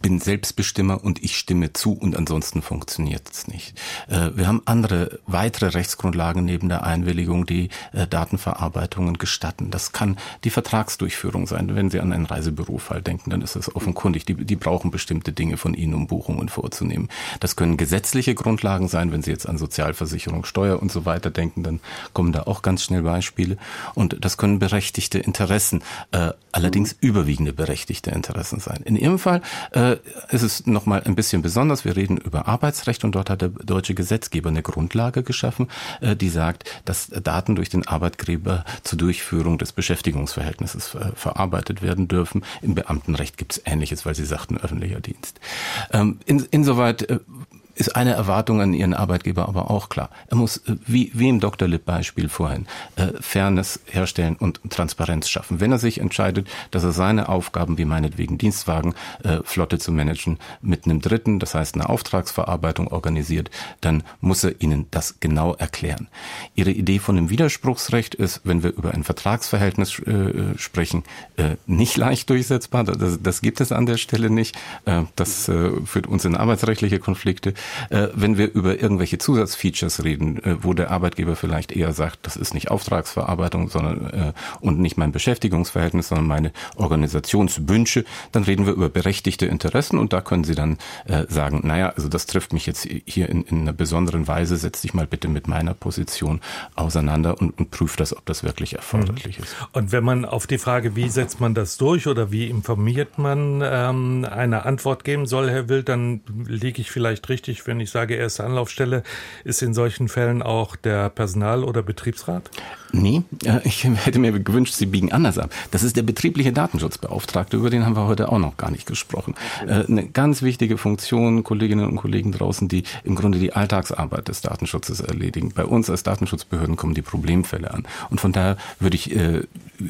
bin Selbstbestimmer und ich stimme zu und ansonsten funktioniert es nicht. Äh, wir haben andere, weitere Rechtsgrundlagen neben der Einwilligung, die äh, Datenverarbeitungen gestatten. Das kann die Vertragsdurchführung sein. Wenn Sie an einen Reisebürofall denken, dann ist das offenkundig. Die, die brauchen bestimmte Dinge von Ihnen, um Buchungen vorzunehmen. Das können gesetzliche Grundlagen sein. Wenn Sie jetzt an Sozialversicherung, Steuer und so weiter denken, dann kommen da auch ganz schnell Beispiele. Und das können berechtigte Interessen, äh, allerdings überwiegende berechtigte Interessen sein. In Ihrem Fall äh, äh, ist es nochmal ein bisschen besonders. Wir reden über Arbeitsrecht und dort hat der deutsche Gesetzgeber eine Grundlage geschaffen, äh, die sagt, dass Daten durch den Arbeitgeber zur Durchführung des Beschäftigungsverhältnisses äh, verarbeitet werden dürfen. Im Beamtenrecht gibt es Ähnliches, weil Sie sagten öffentlicher Dienst. Ähm, in, insoweit äh, ist eine Erwartung an Ihren Arbeitgeber aber auch klar. Er muss, äh, wie, wie im Dr. Lipp-Beispiel vorhin, äh, Fairness herstellen und Transparenz schaffen. Wenn er sich entscheidet, dass er seine Aufgaben, wie meinetwegen Dienstwagenflotte äh, zu managen, mit einem Dritten, das heißt eine Auftragsverarbeitung organisiert, dann muss er Ihnen das genau erklären. Ihre Idee von einem Widerspruchsrecht ist, wenn wir über ein Vertragsverhältnis sprechen, nicht leicht durchsetzbar. Das, das, gibt es an der Stelle nicht. Das führt uns in arbeitsrechtliche Konflikte. Äh, wenn wir über irgendwelche Zusatzfeatures reden, äh, wo der Arbeitgeber vielleicht eher sagt, das ist nicht Auftragsverarbeitung, sondern äh, und nicht mein Beschäftigungsverhältnis, sondern meine Organisationswünsche, dann reden wir über berechtigte Interessen und da können Sie dann äh, sagen, naja, also das trifft mich jetzt hier in, in einer besonderen Weise, setz dich mal bitte mit meiner Position auseinander und, und prüf das, ob das wirklich erforderlich mhm. ist. Und wenn man auf die Frage, wie setzt man das durch oder wie informiert man ähm, eine Antwort geben soll, Herr Wild, dann liege ich vielleicht richtig wichtig, wenn ich sage erste Anlaufstelle, ist in solchen Fällen auch der Personal- oder Betriebsrat? Nee, ich hätte mir gewünscht, Sie biegen anders ab. Das ist der betriebliche Datenschutzbeauftragte, über den haben wir heute auch noch gar nicht gesprochen. Äh, eine ganz wichtige Funktion, Kolleginnen und Kollegen draußen, die im Grunde die Alltagsarbeit des Datenschutzes erledigen. Bei uns als Datenschutzbehörden kommen die Problemfälle an. Und von daher würde ich äh,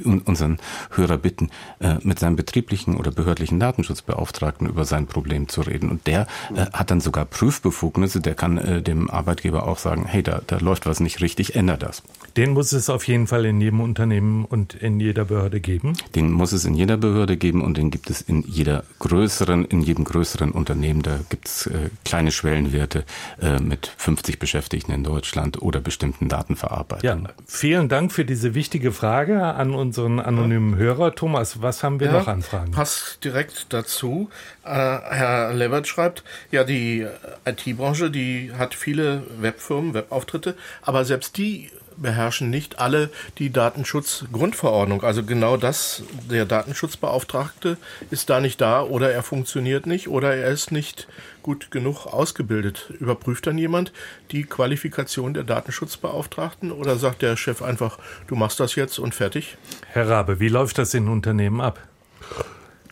unseren Hörer bitten, äh, mit seinem betrieblichen oder behördlichen Datenschutzbeauftragten über sein Problem zu reden. Und der hat dann sogar Prüfbefugnisse, der kann äh, dem Arbeitgeber auch sagen, hey, da, da läuft was nicht richtig, ändert das. Den muss es auf jeden Fall in jedem Unternehmen und in jeder Behörde geben? Den muss es in jeder Behörde geben und den gibt es in jeder größeren, in jedem größeren Unternehmen. Da gibt es äh, kleine Schwellenwerte äh, mit 50 Beschäftigten in Deutschland oder bestimmten Datenverarbeitungen. Ja, vielen Dank für diese wichtige Frage an unseren anonymen Hörer. Thomas, was haben wir ja, noch an Fragen? Passt direkt dazu. Äh, Herr Levert schreibt, ja, die IT-Branche, die hat viele Webfirmen, Webauftritte, aber selbst die beherrschen nicht alle die Datenschutzgrundverordnung. Also genau das, der Datenschutzbeauftragte ist da nicht da oder er funktioniert nicht oder er ist nicht gut genug ausgebildet. Überprüft dann jemand die Qualifikation der Datenschutzbeauftragten oder sagt der Chef einfach, du machst das jetzt und fertig? Herr Rabe, wie läuft das in Unternehmen ab?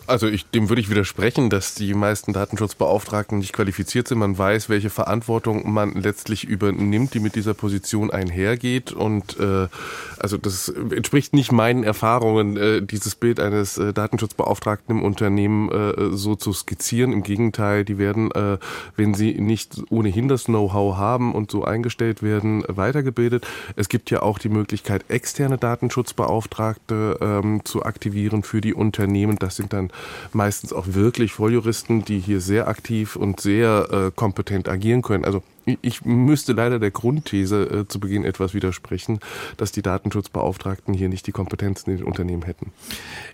Also ich, dem würde ich widersprechen, dass die meisten Datenschutzbeauftragten nicht qualifiziert sind. Man weiß, welche Verantwortung man letztlich übernimmt, die mit dieser Position einhergeht. Und äh, also das entspricht nicht meinen Erfahrungen, äh, dieses Bild eines äh, Datenschutzbeauftragten im Unternehmen äh, so zu skizzieren. Im Gegenteil, die werden, äh, wenn sie nicht ohnehin das Know-how haben und so eingestellt werden, weitergebildet. Es gibt ja auch die Möglichkeit, externe Datenschutzbeauftragte ähm, zu aktivieren für die Unternehmen. Das sind dann meistens auch wirklich Volljuristen, die hier sehr aktiv und sehr äh, kompetent agieren können. Also ich müsste leider der Grundthese äh, zu Beginn etwas widersprechen, dass die Datenschutzbeauftragten hier nicht die Kompetenzen in den Unternehmen hätten.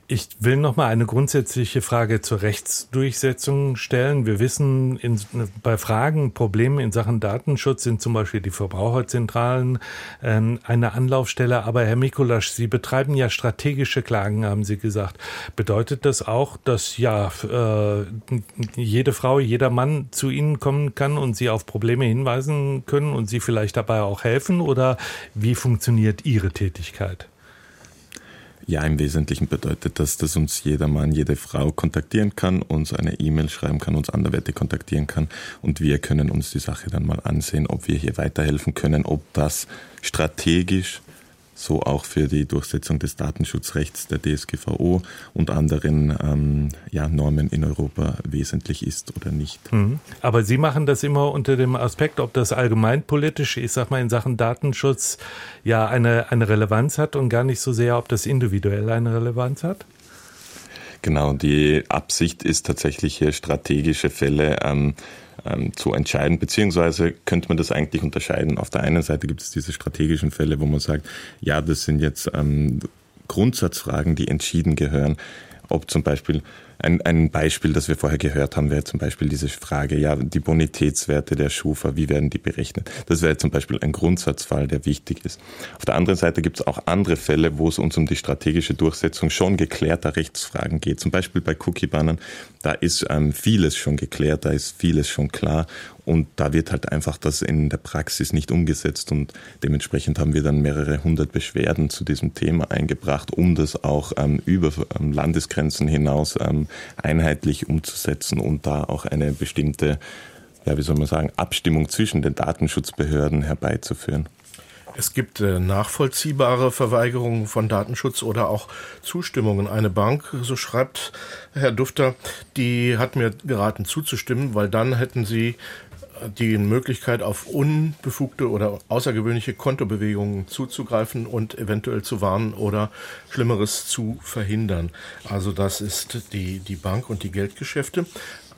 Ich will noch mal eine grundsätzliche Frage zur Rechtsdurchsetzung stellen. Wir wissen, in, bei Fragen, Problemen in Sachen Datenschutz sind zum Beispiel die Verbraucherzentralen äh, eine Anlaufstelle. Aber Herr Mikulasch, Sie betreiben ja strategische Klagen, haben Sie gesagt. Bedeutet das auch, dass ja äh, jede Frau, jeder Mann zu Ihnen kommen kann und Sie auf Probleme hin hinweisen können und Sie vielleicht dabei auch helfen? Oder wie funktioniert Ihre Tätigkeit? Ja, im Wesentlichen bedeutet das, dass uns jeder Mann, jede Frau kontaktieren kann, uns eine E-Mail schreiben kann, uns anderweitig kontaktieren kann und wir können uns die Sache dann mal ansehen, ob wir hier weiterhelfen können, ob das strategisch so auch für die Durchsetzung des Datenschutzrechts der DSGVO und anderen ähm, ja, Normen in Europa wesentlich ist oder nicht. Mhm. Aber Sie machen das immer unter dem Aspekt, ob das allgemeinpolitisch, ich sag mal in Sachen Datenschutz, ja eine, eine Relevanz hat und gar nicht so sehr, ob das individuell eine Relevanz hat? Genau, die Absicht ist tatsächlich hier strategische Fälle ähm, ähm, zu entscheiden, beziehungsweise könnte man das eigentlich unterscheiden. Auf der einen Seite gibt es diese strategischen Fälle, wo man sagt, ja, das sind jetzt ähm, Grundsatzfragen, die entschieden gehören, ob zum Beispiel ein, ein Beispiel, das wir vorher gehört haben, wäre zum Beispiel diese Frage, ja, die Bonitätswerte der Schufa, wie werden die berechnet? Das wäre zum Beispiel ein Grundsatzfall, der wichtig ist. Auf der anderen Seite gibt es auch andere Fälle, wo es uns um die strategische Durchsetzung schon geklärter Rechtsfragen geht. Zum Beispiel bei Cookie-Bannern, da ist ähm, vieles schon geklärt, da ist vieles schon klar und da wird halt einfach das in der Praxis nicht umgesetzt und dementsprechend haben wir dann mehrere hundert Beschwerden zu diesem Thema eingebracht, um das auch ähm, über ähm, Landesgrenzen hinaus ähm, einheitlich umzusetzen und da auch eine bestimmte, ja, wie soll man sagen, Abstimmung zwischen den Datenschutzbehörden herbeizuführen. Es gibt äh, nachvollziehbare Verweigerungen von Datenschutz oder auch Zustimmungen. Eine Bank, so schreibt Herr Dufter, die hat mir geraten zuzustimmen, weil dann hätten sie die Möglichkeit, auf unbefugte oder außergewöhnliche Kontobewegungen zuzugreifen und eventuell zu warnen oder Schlimmeres zu verhindern. Also das ist die, die Bank und die Geldgeschäfte.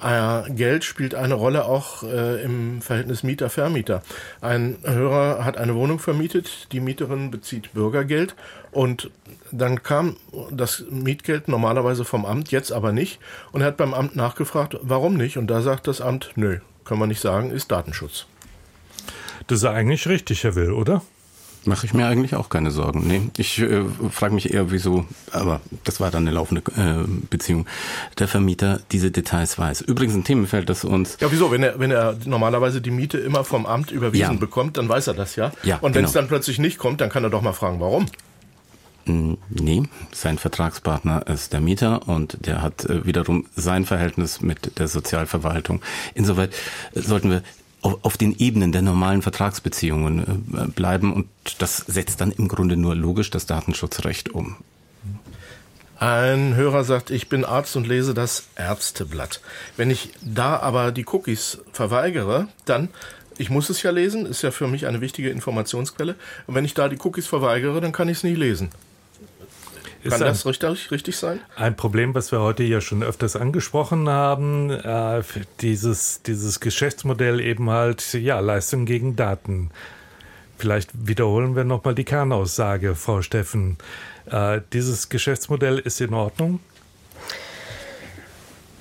Äh, Geld spielt eine Rolle auch äh, im Verhältnis Mieter-Vermieter. Ein Hörer hat eine Wohnung vermietet, die Mieterin bezieht Bürgergeld und dann kam das Mietgeld normalerweise vom Amt, jetzt aber nicht. Und er hat beim Amt nachgefragt, warum nicht? Und da sagt das Amt, nö, kann man nicht sagen, ist Datenschutz. Das ist eigentlich richtig, Herr Will, oder? Mache ich mir eigentlich auch keine Sorgen. Nee, ich äh, frage mich eher, wieso, aber das war dann eine laufende äh, Beziehung, der Vermieter diese Details weiß. Übrigens ein Themenfeld, das uns... Ja, wieso? Wenn er, wenn er normalerweise die Miete immer vom Amt überwiesen ja. bekommt, dann weiß er das ja. ja Und wenn genau. es dann plötzlich nicht kommt, dann kann er doch mal fragen, warum? Nee, sein Vertragspartner ist der Mieter und der hat äh, wiederum sein Verhältnis mit der Sozialverwaltung. Insoweit äh, sollten wir auf den Ebenen der normalen Vertragsbeziehungen äh, bleiben und das setzt dann im Grunde nur logisch das Datenschutzrecht um. Ein Hörer sagt, ich bin Arzt und lese das Ärzteblatt. Wenn ich da aber die Cookies verweigere, dann ich muss es ja lesen, ist ja für mich eine wichtige Informationsquelle. Und wenn ich da die Cookies verweigere, dann kann ich es nie lesen. Kann das richtig, richtig sein? Ein Problem, was wir heute ja schon öfters angesprochen haben, äh, dieses, dieses Geschäftsmodell eben halt, ja, Leistung gegen Daten. Vielleicht wiederholen wir nochmal die Kernaussage, Frau Steffen. Äh, dieses Geschäftsmodell ist in Ordnung?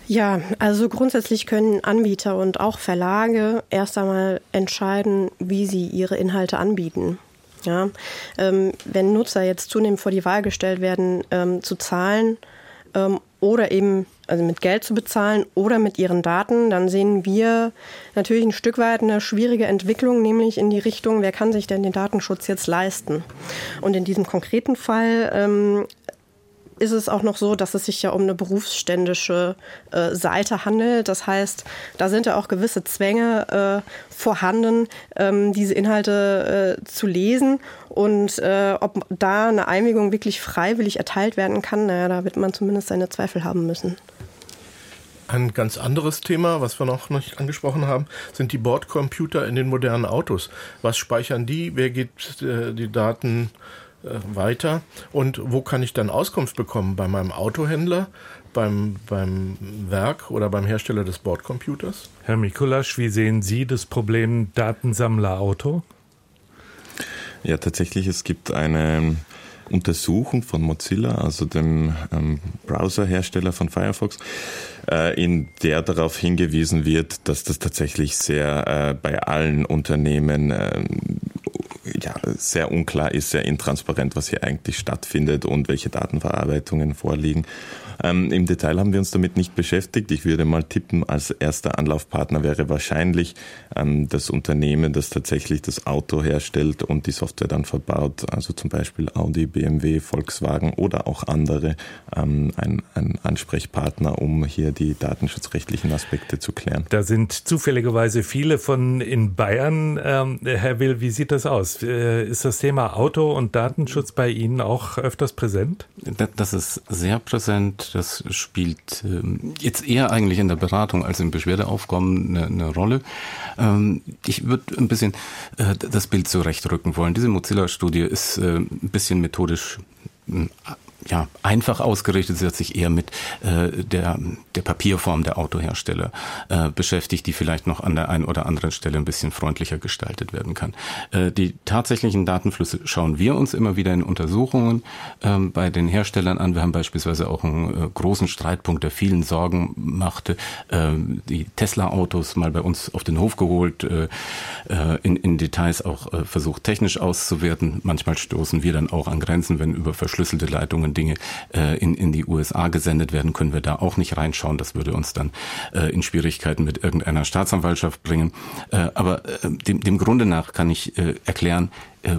Ja, also grundsätzlich können Anbieter und auch Verlage erst einmal entscheiden, wie sie ihre Inhalte anbieten. Ja, ähm, wenn Nutzer jetzt zunehmend vor die Wahl gestellt werden, ähm, zu zahlen ähm, oder eben also mit Geld zu bezahlen oder mit ihren Daten, dann sehen wir natürlich ein Stück weit eine schwierige Entwicklung, nämlich in die Richtung, wer kann sich denn den Datenschutz jetzt leisten? Und in diesem konkreten Fall ähm, ist es auch noch so, dass es sich ja um eine berufsständische äh, Seite handelt. Das heißt, da sind ja auch gewisse Zwänge äh, vorhanden, ähm, diese Inhalte äh, zu lesen. Und äh, ob da eine Einwilligung wirklich freiwillig erteilt werden kann, naja, da wird man zumindest seine Zweifel haben müssen. Ein ganz anderes Thema, was wir noch nicht angesprochen haben, sind die Bordcomputer in den modernen Autos. Was speichern die? Wer gibt äh, die Daten äh, weiter. Und wo kann ich dann Auskunft bekommen? Bei meinem Autohändler, beim, beim Werk oder beim Hersteller des Bordcomputers? Herr Mikulasch, wie sehen Sie das Problem Datensammler Auto? Ja, tatsächlich, es gibt eine Untersuchung von Mozilla, also dem ähm, Browserhersteller von Firefox, äh, in der darauf hingewiesen wird, dass das tatsächlich sehr äh, bei allen Unternehmen äh, ja, sehr unklar ist, sehr intransparent, was hier eigentlich stattfindet und welche Datenverarbeitungen vorliegen. Ähm, Im Detail haben wir uns damit nicht beschäftigt. Ich würde mal tippen, als erster Anlaufpartner wäre wahrscheinlich ähm, das Unternehmen, das tatsächlich das Auto herstellt und die Software dann verbaut, also zum Beispiel Audi, BMW, Volkswagen oder auch andere, ähm, ein, ein Ansprechpartner, um hier die datenschutzrechtlichen Aspekte zu klären. Da sind zufälligerweise viele von in Bayern. Ähm, Herr Will, wie sieht das aus? Äh, ist das Thema Auto und Datenschutz bei Ihnen auch öfters präsent? Das ist sehr präsent das spielt ähm, jetzt eher eigentlich in der Beratung als im Beschwerdeaufkommen eine, eine Rolle. Ähm, ich würde ein bisschen äh, das Bild zurechtrücken wollen. Diese Mozilla-Studie ist äh, ein bisschen methodisch ja, einfach ausgerichtet, sie hat sich eher mit äh, der, der Papierform der Autohersteller äh, beschäftigt, die vielleicht noch an der einen oder anderen Stelle ein bisschen freundlicher gestaltet werden kann. Äh, die tatsächlichen Datenflüsse schauen wir uns immer wieder in Untersuchungen ähm, bei den Herstellern an. Wir haben beispielsweise auch einen äh, großen Streitpunkt, der vielen Sorgen machte, äh, die Tesla-Autos mal bei uns auf den Hof geholt, äh, äh, in, in Details auch äh, versucht technisch auszuwerten. Manchmal stoßen wir dann auch an Grenzen, wenn über verschlüsselte Leitungen und Dinge äh, in, in die USA gesendet werden, können wir da auch nicht reinschauen. Das würde uns dann äh, in Schwierigkeiten mit irgendeiner Staatsanwaltschaft bringen. Äh, aber äh, dem, dem Grunde nach kann ich äh, erklären, äh,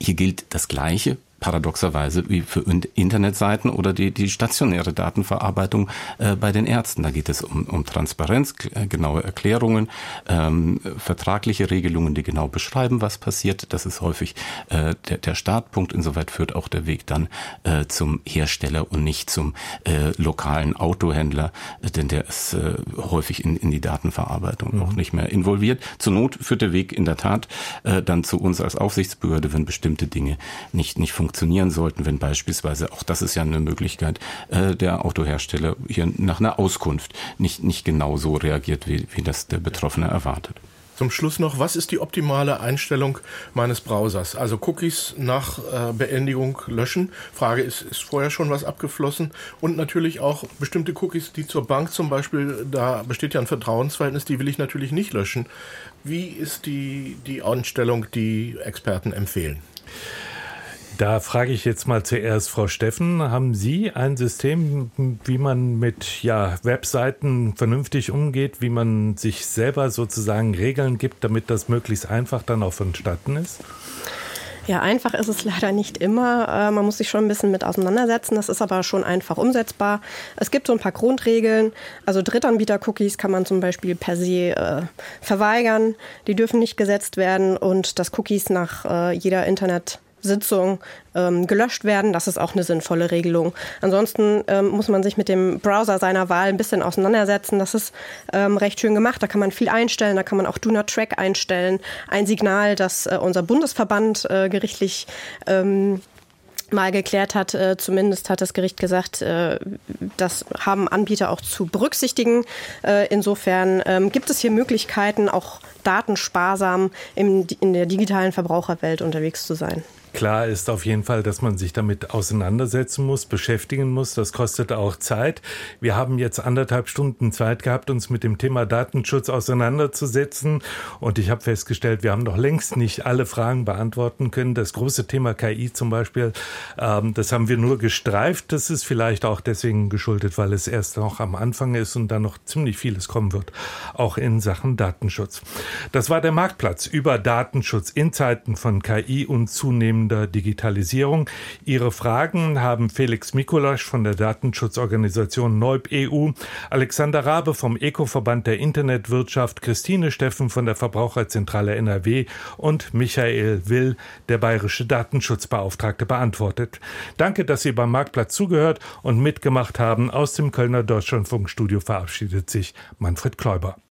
hier gilt das Gleiche paradoxerweise wie für Internetseiten oder die, die stationäre Datenverarbeitung äh, bei den Ärzten. Da geht es um, um Transparenz, äh, genaue Erklärungen, ähm, vertragliche Regelungen, die genau beschreiben, was passiert. Das ist häufig äh, der, der Startpunkt. Insoweit führt auch der Weg dann äh, zum Hersteller und nicht zum äh, lokalen Autohändler, äh, denn der ist äh, häufig in, in die Datenverarbeitung mhm. auch nicht mehr involviert. Zur Not führt der Weg in der Tat äh, dann zu uns als Aufsichtsbehörde, wenn bestimmte Dinge nicht, nicht funktionieren funktionieren sollten, wenn beispielsweise, auch das ist ja eine Möglichkeit, äh, der Autohersteller hier nach einer Auskunft nicht, nicht genau so reagiert, wie, wie das der Betroffene erwartet. Zum Schluss noch, was ist die optimale Einstellung meines Browsers? Also Cookies nach äh, Beendigung löschen. Frage ist, ist vorher schon was abgeflossen? Und natürlich auch bestimmte Cookies, die zur Bank zum Beispiel, da besteht ja ein Vertrauensverhältnis, die will ich natürlich nicht löschen. Wie ist die, die Einstellung, die Experten empfehlen? Da frage ich jetzt mal zuerst Frau Steffen, haben Sie ein System, wie man mit ja, Webseiten vernünftig umgeht, wie man sich selber sozusagen Regeln gibt, damit das möglichst einfach dann auch vonstatten ist? Ja, einfach ist es leider nicht immer. Äh, man muss sich schon ein bisschen mit auseinandersetzen. Das ist aber schon einfach umsetzbar. Es gibt so ein paar Grundregeln. Also Drittanbieter-Cookies kann man zum Beispiel per se äh, verweigern. Die dürfen nicht gesetzt werden und dass Cookies nach äh, jeder Internet Sitzung ähm, gelöscht werden. Das ist auch eine sinnvolle Regelung. Ansonsten ähm, muss man sich mit dem Browser seiner Wahl ein bisschen auseinandersetzen. Das ist ähm, recht schön gemacht. Da kann man viel einstellen. Da kann man auch Do Not Track einstellen. Ein Signal, das äh, unser Bundesverband äh, gerichtlich ähm, mal geklärt hat, äh, zumindest hat das Gericht gesagt, äh, das haben Anbieter auch zu berücksichtigen. Äh, insofern ähm, gibt es hier Möglichkeiten, auch datensparsam im, in der digitalen Verbraucherwelt unterwegs zu sein. Klar ist auf jeden Fall, dass man sich damit auseinandersetzen muss, beschäftigen muss. Das kostet auch Zeit. Wir haben jetzt anderthalb Stunden Zeit gehabt, uns mit dem Thema Datenschutz auseinanderzusetzen. Und ich habe festgestellt, wir haben noch längst nicht alle Fragen beantworten können. Das große Thema KI zum Beispiel, ähm, das haben wir nur gestreift. Das ist vielleicht auch deswegen geschuldet, weil es erst noch am Anfang ist und dann noch ziemlich vieles kommen wird, auch in Sachen Datenschutz. Das war der Marktplatz über Datenschutz in Zeiten von KI und zunehmend zunehmender Digitalisierung. Ihre Fragen haben Felix Mikulasch von der Datenschutzorganisation Neub EU, Alexander Rabe vom Eco-Verband der Internetwirtschaft, Christine Steffen von der Verbraucherzentrale NRW und Michael Will, der bayerische Datenschutzbeauftragte, beantwortet. Danke, dass Sie beim Marktplatz zugehört und mitgemacht haben. Aus dem Kölner Deutschlandfunkstudio verabschiedet sich Manfred Kläuber.